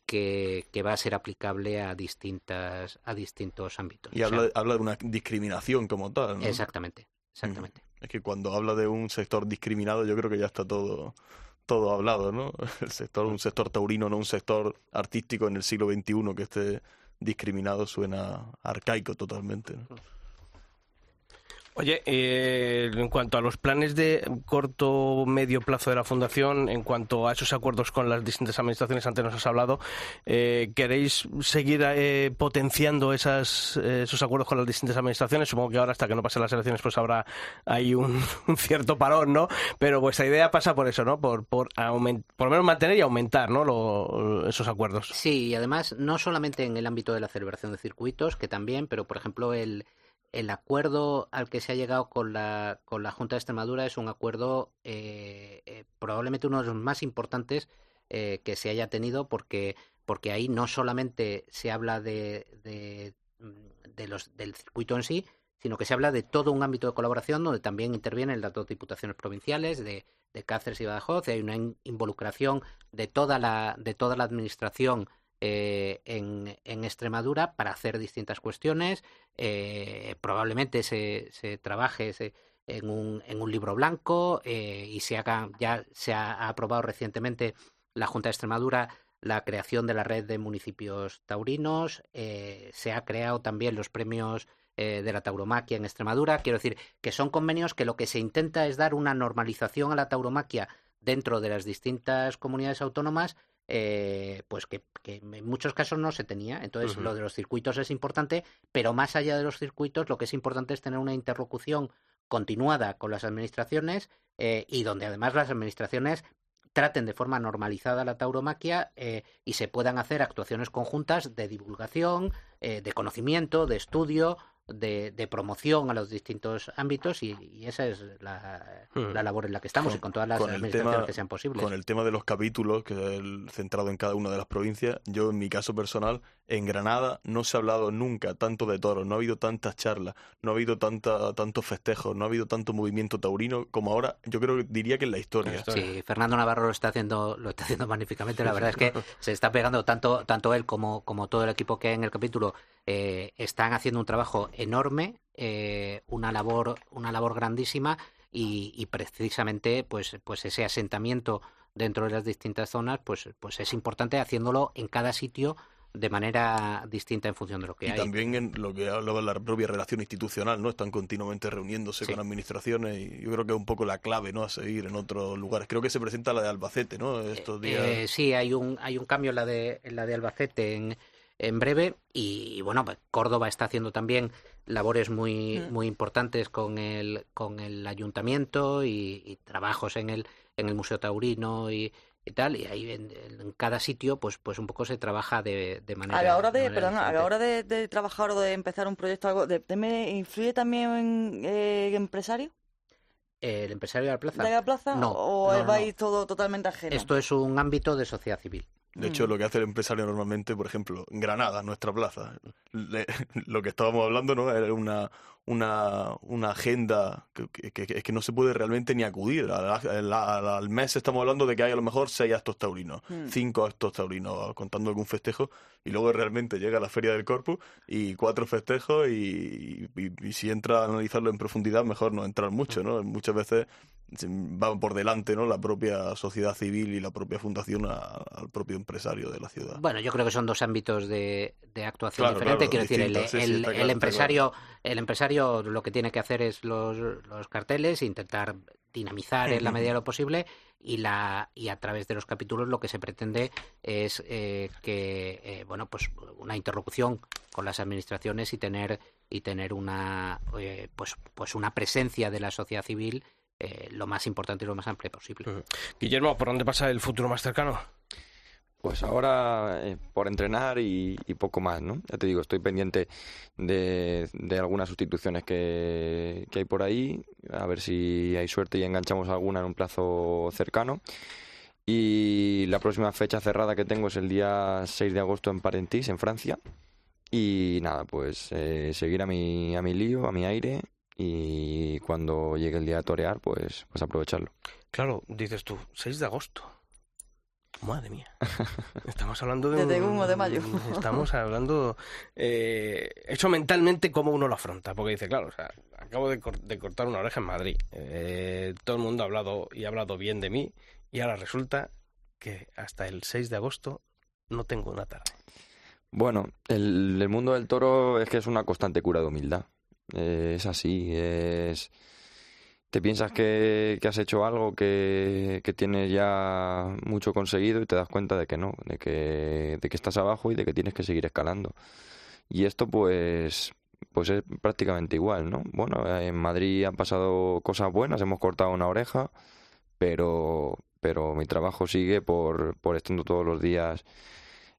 Speaker 8: que, que va a ser aplicable a distintas a distintos ámbitos.
Speaker 3: Y
Speaker 8: O sea,
Speaker 3: habla, habla de una discriminación como tal. ¿no?
Speaker 8: Exactamente, exactamente.
Speaker 3: Es que cuando habla de un sector discriminado, yo creo que ya está todo, todo hablado, ¿no? El sector, un sector taurino, no un sector artístico en el siglo XXI que esté discriminado suena arcaico totalmente.
Speaker 1: Oye, eh, en cuanto a los planes de corto medio plazo de la fundación, en cuanto a esos acuerdos con las distintas administraciones, antes nos has hablado, eh, ¿queréis seguir eh, potenciando esas, eh, esos acuerdos con las distintas administraciones? Supongo que ahora hasta que no pasen las elecciones pues habrá ahí un, cierto parón, ¿no? Pero vuestra idea pasa por eso, ¿no? Por, por, por lo menos mantener y aumentar, ¿no? Esos acuerdos.
Speaker 8: Sí, y además no solamente en el ámbito de la celebración de circuitos, que también, pero por ejemplo el, el acuerdo al que se ha llegado con la, con la Junta de Extremadura es un acuerdo eh, eh, probablemente uno de los más importantes eh, que se haya tenido porque, porque ahí no solamente se habla de, de, mm, de los, del circuito en sí, sino que se habla de todo un ámbito de colaboración donde también intervienen las dos diputaciones provinciales de, de Cáceres y Badajoz, hay una in- involucración de toda la, de toda la administración eh, en, en Extremadura para hacer distintas cuestiones. Eh, probablemente se, trabaje en, un, en un libro blanco eh, y se haga, ya se ha aprobado recientemente la Junta de Extremadura la creación de la red de municipios taurinos, eh, se ha creado también los premios de la tauromaquia en Extremadura. Quiero decir que son convenios que lo que se intenta es dar una normalización a la tauromaquia dentro de las distintas comunidades autónomas eh, pues que, que en muchos casos no se tenía. Entonces, lo de los circuitos es importante, pero más allá de los circuitos, lo que es importante es tener una interlocución continuada con las administraciones eh, y donde además las administraciones traten de forma normalizada la tauromaquia eh, y se puedan hacer actuaciones conjuntas de divulgación, eh, de conocimiento, de estudio, de, de promoción a los distintos ámbitos y, y esa es la,
Speaker 1: Hmm.
Speaker 8: la labor en la que estamos y con todas las
Speaker 3: con
Speaker 8: administraciones
Speaker 3: tema-
Speaker 8: que sean posibles.
Speaker 3: Con el tema de los capítulos, que es el centrado en cada una de las provincias, yo en mi caso personal, en Granada no se ha hablado nunca tanto de toros, no ha habido tantas charlas, no ha habido tanta, tantos festejos, no ha habido tanto movimiento taurino como ahora, yo creo que diría que en la historia.
Speaker 8: Sí, Fernando Navarro lo está haciendo, lo está haciendo magníficamente. La verdad es que se está pegando tanto, tanto él como, como todo el equipo que hay en el capítulo eh, están haciendo un trabajo enorme, eh, una labor, una labor grandísima y, y precisamente pues, pues ese asentamiento dentro de las distintas zonas, pues, pues es importante haciéndolo en cada sitio de manera distinta en función de lo que
Speaker 3: Y
Speaker 8: hay.
Speaker 3: también en lo que hablaba la propia relación institucional, ¿no? Están continuamente reuniéndose
Speaker 8: Sí.
Speaker 3: con administraciones y yo creo que es un poco la clave, ¿no? A seguir en otros lugares. Creo que se presenta la de Albacete, ¿no? Estos días.
Speaker 8: Eh, sí, hay un, hay un cambio en la de, en la de Albacete en, en breve. Y, bueno, pues Córdoba está haciendo también labores muy,
Speaker 2: Mm.
Speaker 8: muy importantes con el, con el ayuntamiento y, y trabajos en el, en el Museo Taurino y, y tal. Y ahí en, en cada sitio, pues, pues un poco se trabaja de, de manera.
Speaker 2: A la hora de,
Speaker 8: manera
Speaker 2: perdona, a la hora de, de trabajar o de empezar un proyecto, algo, de, de- me ¿influye también eh, empresario
Speaker 8: ¿El empresario de la plaza?
Speaker 2: de la plaza?
Speaker 8: No,
Speaker 2: ¿O
Speaker 8: no,
Speaker 2: vais
Speaker 8: no.
Speaker 2: todo totalmente ajeno?
Speaker 8: Esto es un ámbito de sociedad civil.
Speaker 3: De hecho,
Speaker 2: Mm.
Speaker 3: lo que hace el empresario normalmente, por ejemplo, en Granada, nuestra plaza, le- lo que estábamos hablando, ¿no? Era una, una, una agenda que, que- que- es que no se puede realmente ni acudir. Al, mes estamos hablando de que hay a lo mejor seis actos taurinos,
Speaker 2: Mm.
Speaker 3: cinco actos taurinos, contando algún festejo, y luego realmente llega la Feria del Corpus y cuatro festejos, y, y- y si entra a analizarlo en profundidad, mejor no entrar mucho, ¿no? Muchas veces se- va por delante no la propia sociedad civil y la propia fundación a- al propio empresario de la ciudad.
Speaker 8: Bueno, yo creo que son dos ámbitos de, de actuación
Speaker 3: Claro,
Speaker 8: diferentes.
Speaker 3: claro,
Speaker 8: Quiero decir, el,
Speaker 3: sí, claro,
Speaker 8: empresario, el empresario lo que tiene que hacer es los, los carteles, intentar dinamizar en la medida de lo posible y la y a través de los capítulos lo que se pretende es eh, que eh, bueno pues una interlocución con las administraciones y tener y tener una eh, pues pues una presencia de la sociedad civil eh, lo más importante y lo más amplia posible.
Speaker 1: Guillermo, ¿por dónde pasa el futuro más cercano?
Speaker 5: Pues ahora eh, por entrenar y, y poco más, ¿no? Ya te digo, estoy pendiente de, de algunas sustituciones que, que hay por ahí, a ver si hay suerte y enganchamos alguna en un plazo cercano. Y la próxima fecha cerrada que tengo es el día 6 de agosto en Parentís, en Francia. Y nada, pues eh, seguir a mi, a mi lío, a mi aire y cuando llegue el día de torear, pues, pues aprovecharlo.
Speaker 1: Claro, dices tú, 6 de agosto. Madre mía. Estamos hablando de.
Speaker 2: Desde
Speaker 1: un-
Speaker 2: 1 de mayo.
Speaker 1: Estamos hablando. Eh, hecho mentalmente cómo uno lo afronta. Porque dice, claro, o sea, acabo de, cor- de cortar una oreja en Madrid. Eh, todo el mundo ha hablado y ha hablado bien de mí. Y ahora resulta que hasta el 6 de agosto no tengo una tarde.
Speaker 5: Bueno, el, el mundo del toro es que es una constante cura de humildad. Eh, es así, es... Te piensas que, que has hecho algo, que, que tienes ya mucho conseguido y te das cuenta de que no, de que, de que estás abajo y de que tienes que seguir escalando. Y esto pues, pues es prácticamente igual, ¿no? Bueno, en Madrid han pasado cosas buenas, hemos cortado una oreja, pero, pero mi trabajo sigue por, por estando todos los días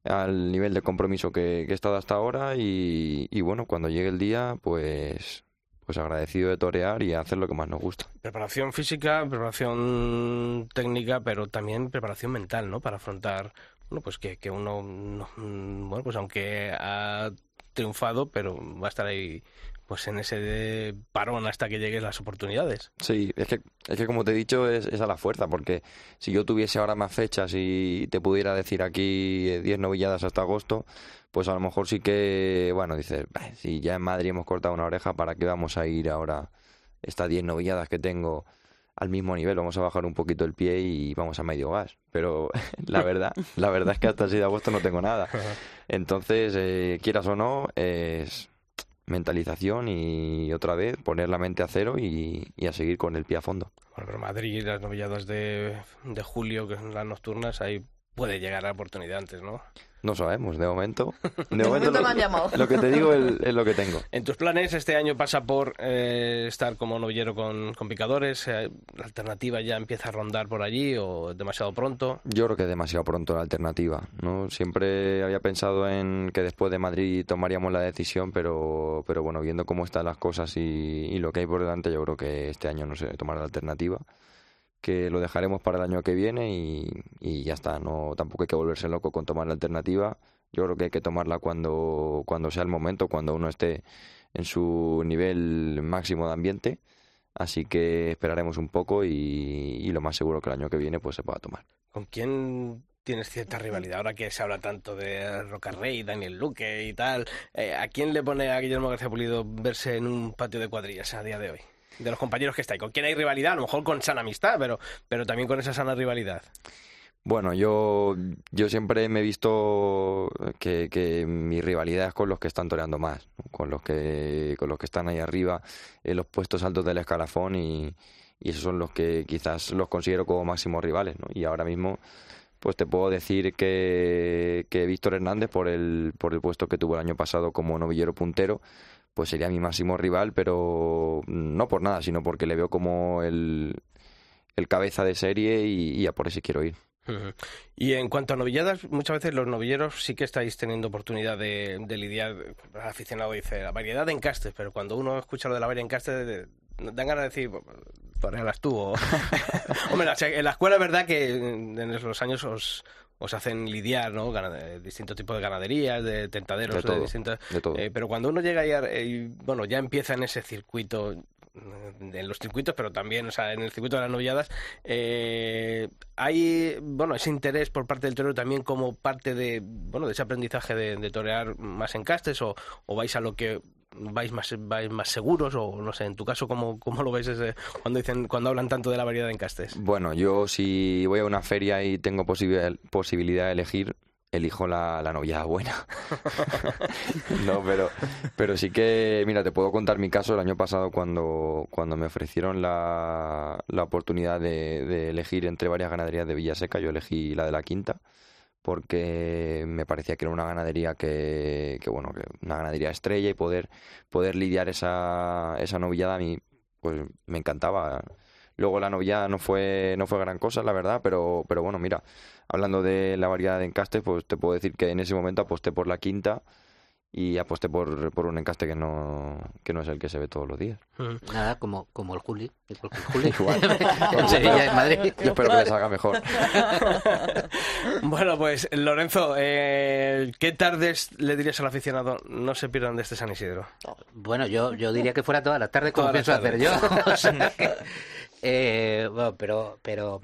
Speaker 5: al nivel de compromiso que, que he estado hasta ahora y, y bueno, cuando llegue el día, pues, pues agradecido de torear y hacer lo que más nos gusta.
Speaker 1: Preparación física, preparación técnica, pero también preparación mental, ¿no? Para afrontar, bueno, pues que, que uno, no- mm, bueno, pues aunque ha triunfado, pero va a estar ahí, pues en ese parón hasta que lleguen las oportunidades.
Speaker 5: Sí, es que, es que como te he dicho, es, es a la fuerza, porque si yo tuviese ahora más fechas y te pudiera decir aquí eh, 10 novilladas hasta agosto, pues a lo mejor sí que, bueno, dices, "Bah, si ya en Madrid hemos cortado una oreja, ¿para qué vamos a ir ahora estas 10 novilladas que tengo al mismo nivel? Vamos a bajar un poquito el pie y vamos a medio gas. Pero la verdad, la verdad es que hasta el 6 de agosto no tengo nada. Entonces, eh, quieras o no, es mentalización y otra vez poner la mente a cero y, a seguir con el pie a fondo.
Speaker 1: Bueno, pero Madrid, las novilladas de, de julio, que son las nocturnas, ahí puede llegar la oportunidad antes, ¿no?
Speaker 5: No sabemos, de momento. De,
Speaker 2: De momento
Speaker 5: lo,
Speaker 2: me han llamado.
Speaker 5: lo que te digo es, es lo que tengo.
Speaker 1: En tus planes este año pasa por eh, estar como novillero con, con picadores. eh, ¿La alternativa ya empieza a rondar por allí o demasiado pronto?
Speaker 5: Yo creo que es demasiado pronto la alternativa. ¿no? Siempre había pensado en que después de Madrid tomaríamos la decisión, pero, pero bueno, viendo cómo están las cosas y, y lo que hay por delante, yo creo que este año no se tomará la alternativa. Que lo dejaremos para el año que viene y, y ya está. No, tampoco hay que volverse loco con tomar la alternativa. Yo creo que hay que tomarla cuando, cuando sea el momento, cuando uno esté en su nivel máximo de ambiente. Así que esperaremos un poco y, y lo más seguro que el año que viene pues se pueda tomar.
Speaker 1: ¿Con quién tienes cierta rivalidad? Ahora que se habla tanto de Roca Rey, Daniel Luque y tal, eh, ¿a quién le pone a Guillermo García Pulido verse en un patio de cuadrillas a día de hoy? De los compañeros que está ahí. ¿Con quién hay rivalidad? A lo mejor con sana amistad, pero, pero también con esa sana rivalidad.
Speaker 5: Bueno, yo, yo siempre me he visto que, que mi rivalidad es con los que están toreando más, con los que, con los que están ahí arriba en los puestos altos del escalafón y, y esos son los que quizás los considero como máximos rivales, ¿no? Y ahora mismo, pues te puedo decir que, que Víctor Hernández, por el, por el puesto que tuvo el año pasado como novillero puntero, pues sería mi máximo rival, pero no por nada, sino porque le veo como el, el cabeza de serie y, y a por ese quiero ir.
Speaker 1: Y en cuanto a novilladas, muchas veces los novilleros sí que estáis teniendo oportunidad de, de lidiar. El aficionado dice la variedad de encastes, pero cuando uno escucha lo de la variedad de encastes, de- dan ganas de decir, torealas tú. O... Hombre, en la escuela es verdad que en los años os, os hacen lidiar, ¿no? De distintos tipos de ganaderías, de tentaderos,
Speaker 5: De todo,
Speaker 1: distintos.
Speaker 5: de todo.
Speaker 1: Eh, pero cuando uno llega ya, eh, bueno, ya empieza en ese circuito, mm, en los circuitos, pero también, o sea, en el circuito de las novilladas, eh, hay, bueno, ese interés por parte del torero también como parte de, bueno, de ese aprendizaje de, de torear más encastes o, o vais a lo que vais más vais más seguros o no sé, en tu caso cómo, cómo lo ves ese- cuando dicen cuando hablan tanto de la variedad de encastes.
Speaker 5: Bueno, yo si voy a una feria y tengo posibil- posibilidad de elegir, elijo la, la novillada buena. no, pero, pero sí que, mira, te puedo contar mi caso el año pasado cuando, cuando me ofrecieron la, la oportunidad de, de elegir entre varias ganaderías de Villaseca, yo elegí la de la quinta porque me parecía que era una ganadería que, que bueno, que una ganadería estrella y poder, poder lidiar esa, esa novillada a mí pues me encantaba. Luego la novillada no fue, no fue gran cosa, la verdad, pero, pero bueno, mira, hablando de la variedad de encastes, pues te puedo decir que en ese momento aposté por la quinta y aposté por, por un encaste que no, que no es el que se ve todos los días.
Speaker 8: Nada, como, como el Juli. el Juli.
Speaker 5: Igual.
Speaker 8: en Sevilla, en Madrid.
Speaker 5: Yo espero que les haga mejor.
Speaker 1: Bueno, pues Lorenzo, eh, ¿qué tardes le dirías al aficionado no se pierdan de este San Isidro?
Speaker 8: Bueno, yo, yo diría que fuera toda la tarde como pienso hacer yo. O sea que, eh, bueno, pero, pero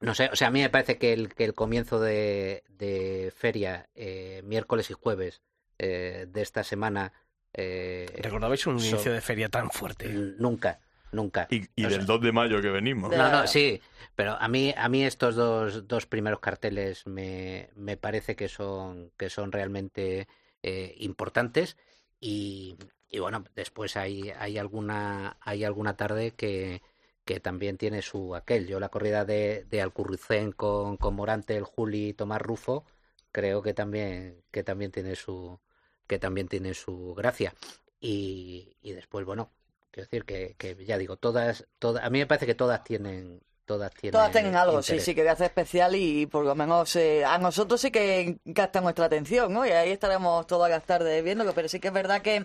Speaker 8: no sé, o sea, a mí me parece que el, que el comienzo de, de feria, eh, miércoles y jueves eh, de esta semana... Eh,
Speaker 1: ¿Recordabais un
Speaker 8: son-
Speaker 1: inicio de feria tan fuerte?
Speaker 8: Nunca, nunca.
Speaker 3: Y, y del 2 de mayo que venimos.
Speaker 8: No, no, sí, pero a mí, a mí estos dos, dos primeros carteles me, me parece que son, que son realmente eh, importantes y, y bueno, después hay, hay alguna, hay alguna tarde que, que también tiene su aquel. Yo la corrida de, de Alcurrucén con, con Morante, el Juli y Tomás Rufo, creo que también, que también tiene su, que también tiene su gracia. Y, y después, bueno, quiero decir que, que ya digo, todas, todas, a mí me parece que todas tienen, todas tienen,
Speaker 2: Todas tienen algo, sí,
Speaker 8: interés.
Speaker 2: sí, que hace especial y por lo menos eh, a nosotros sí que capta nuestra atención, ¿no? Y ahí estaremos todas las tardes viéndolo, pero sí que es verdad que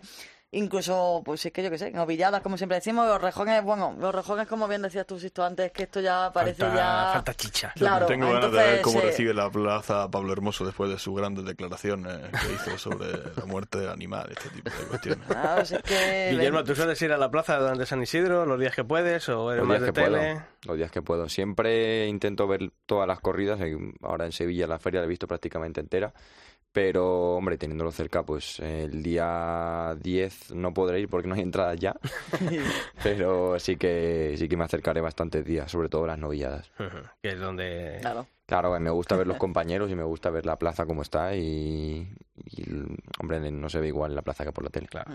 Speaker 2: incluso, pues es que yo qué sé, novilladas, como siempre decimos, los rejones, bueno, los rejones, como bien decías tú, Sisto, antes, que esto ya parece
Speaker 1: Falta-
Speaker 2: ya...
Speaker 1: falta chicha.
Speaker 2: Claro,
Speaker 3: Tengo ganas de ver cómo recibe la plaza Pablo Hermoso después de sus grandes declaraciones que hizo sobre la muerte del animal, este tipo de cuestiones.
Speaker 2: Claro, es que...
Speaker 1: Guillermo, ¿tú sueles ir a la plaza durante San Isidro los días que puedes o eres
Speaker 5: Los
Speaker 1: más
Speaker 5: días
Speaker 1: de
Speaker 5: que
Speaker 1: tele?
Speaker 5: puedo. Los días que puedo. Siempre intento ver todas las corridas. Ahora en Sevilla la feria la he visto prácticamente entera. Pero, hombre, teniéndolo cerca, pues el día 10 no podré ir porque no hay entradas ya. Pero sí que sí que me acercaré bastantes días, sobre todo las novilladas.
Speaker 1: Que es donde...
Speaker 2: Claro.
Speaker 5: Claro, me gusta ver los compañeros y me gusta ver la plaza como está y, y, hombre, no se ve igual en la plaza que por la tele.
Speaker 1: Claro.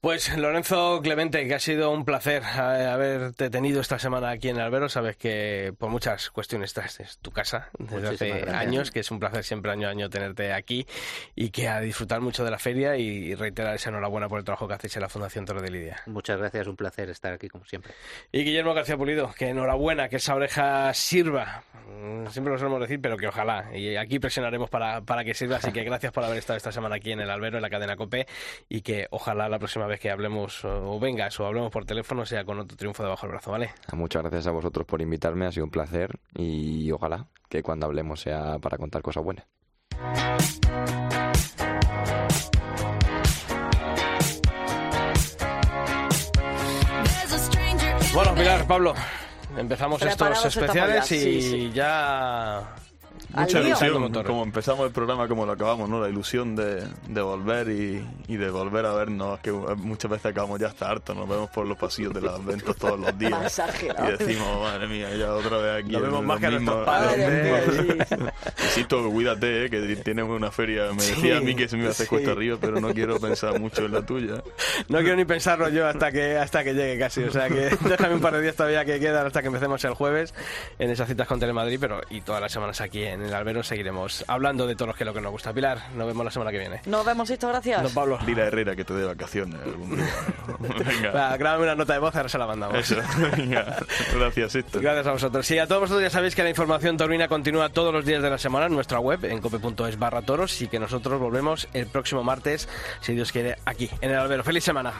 Speaker 1: Pues Lorenzo Clemente, que ha sido un placer eh, haberte tenido esta semana aquí en Albero. Sabes que por muchas cuestiones esta es tu casa desde
Speaker 8: Muchísimas
Speaker 1: hace
Speaker 8: gracias.
Speaker 1: años, que es un placer siempre año a año tenerte aquí y que a disfrutar mucho de la feria y reiterar esa enhorabuena por el trabajo que hacéis en la Fundación Toro de Lidia.
Speaker 8: Muchas gracias, un placer estar aquí como siempre.
Speaker 1: Y Guillermo García Pulido, que enhorabuena, que esa oreja sirva. Mm, Siempre lo solemos decir, pero que ojalá. Y aquí presionaremos para, para que sirva. Así que gracias por haber estado esta semana aquí en el Albero, en la cadena COPE. Y que ojalá la próxima vez que hablemos o vengas o hablemos por teléfono sea con otro triunfo debajo del brazo, ¿vale?
Speaker 5: Muchas gracias a vosotros por invitarme, ha sido un placer y ojalá que cuando hablemos sea para contar cosas buenas.
Speaker 1: Bueno, Pilar, Pablo, empezamos estos
Speaker 2: Preparados
Speaker 1: especiales y
Speaker 2: sí, sí.
Speaker 1: ya...
Speaker 3: Mucha ilusión,
Speaker 1: Como
Speaker 3: empezamos el programa, como lo acabamos, ¿no? La ilusión de, de volver y, y de volver a vernos, que muchas veces acabamos ya hasta hartos, nos vemos por los pasillos de las ventas todos los días. Y decimos, madre mía, ya otra vez aquí.
Speaker 1: Lo vemos más que nuestros padres,
Speaker 3: los
Speaker 1: ¿eh?
Speaker 3: Insisto, cuídate, eh, que tienes una feria. Me decía a mí que se me iba a hacer
Speaker 1: sí.
Speaker 3: cuesta arriba, pero no quiero pensar mucho en la tuya.
Speaker 1: No quiero ni pensarlo yo hasta que hasta que llegue casi. O sea que déjame un par de días todavía que quedan hasta que empecemos el jueves en esas citas con Telemadrid, pero y todas las semanas aquí en, el albero seguiremos hablando de toros que es lo que nos gusta. Pilar, nos vemos la semana que viene.
Speaker 2: Nos vemos, Sisto, gracias.
Speaker 1: Don Pablo.
Speaker 3: Dile a Herrera que te dé vacaciones algún día. Venga.
Speaker 1: Va, grábame una nota de voz, ahora se la mandamos.
Speaker 3: Eso, venga. Gracias, esto.
Speaker 1: Gracias a vosotros. Sí, a todos vosotros ya sabéis que la información taurina continúa todos los días de la semana en nuestra web, en cope.es barra toros, y que nosotros volvemos el próximo martes, si Dios quiere, aquí, en el albero. ¡Feliz semana!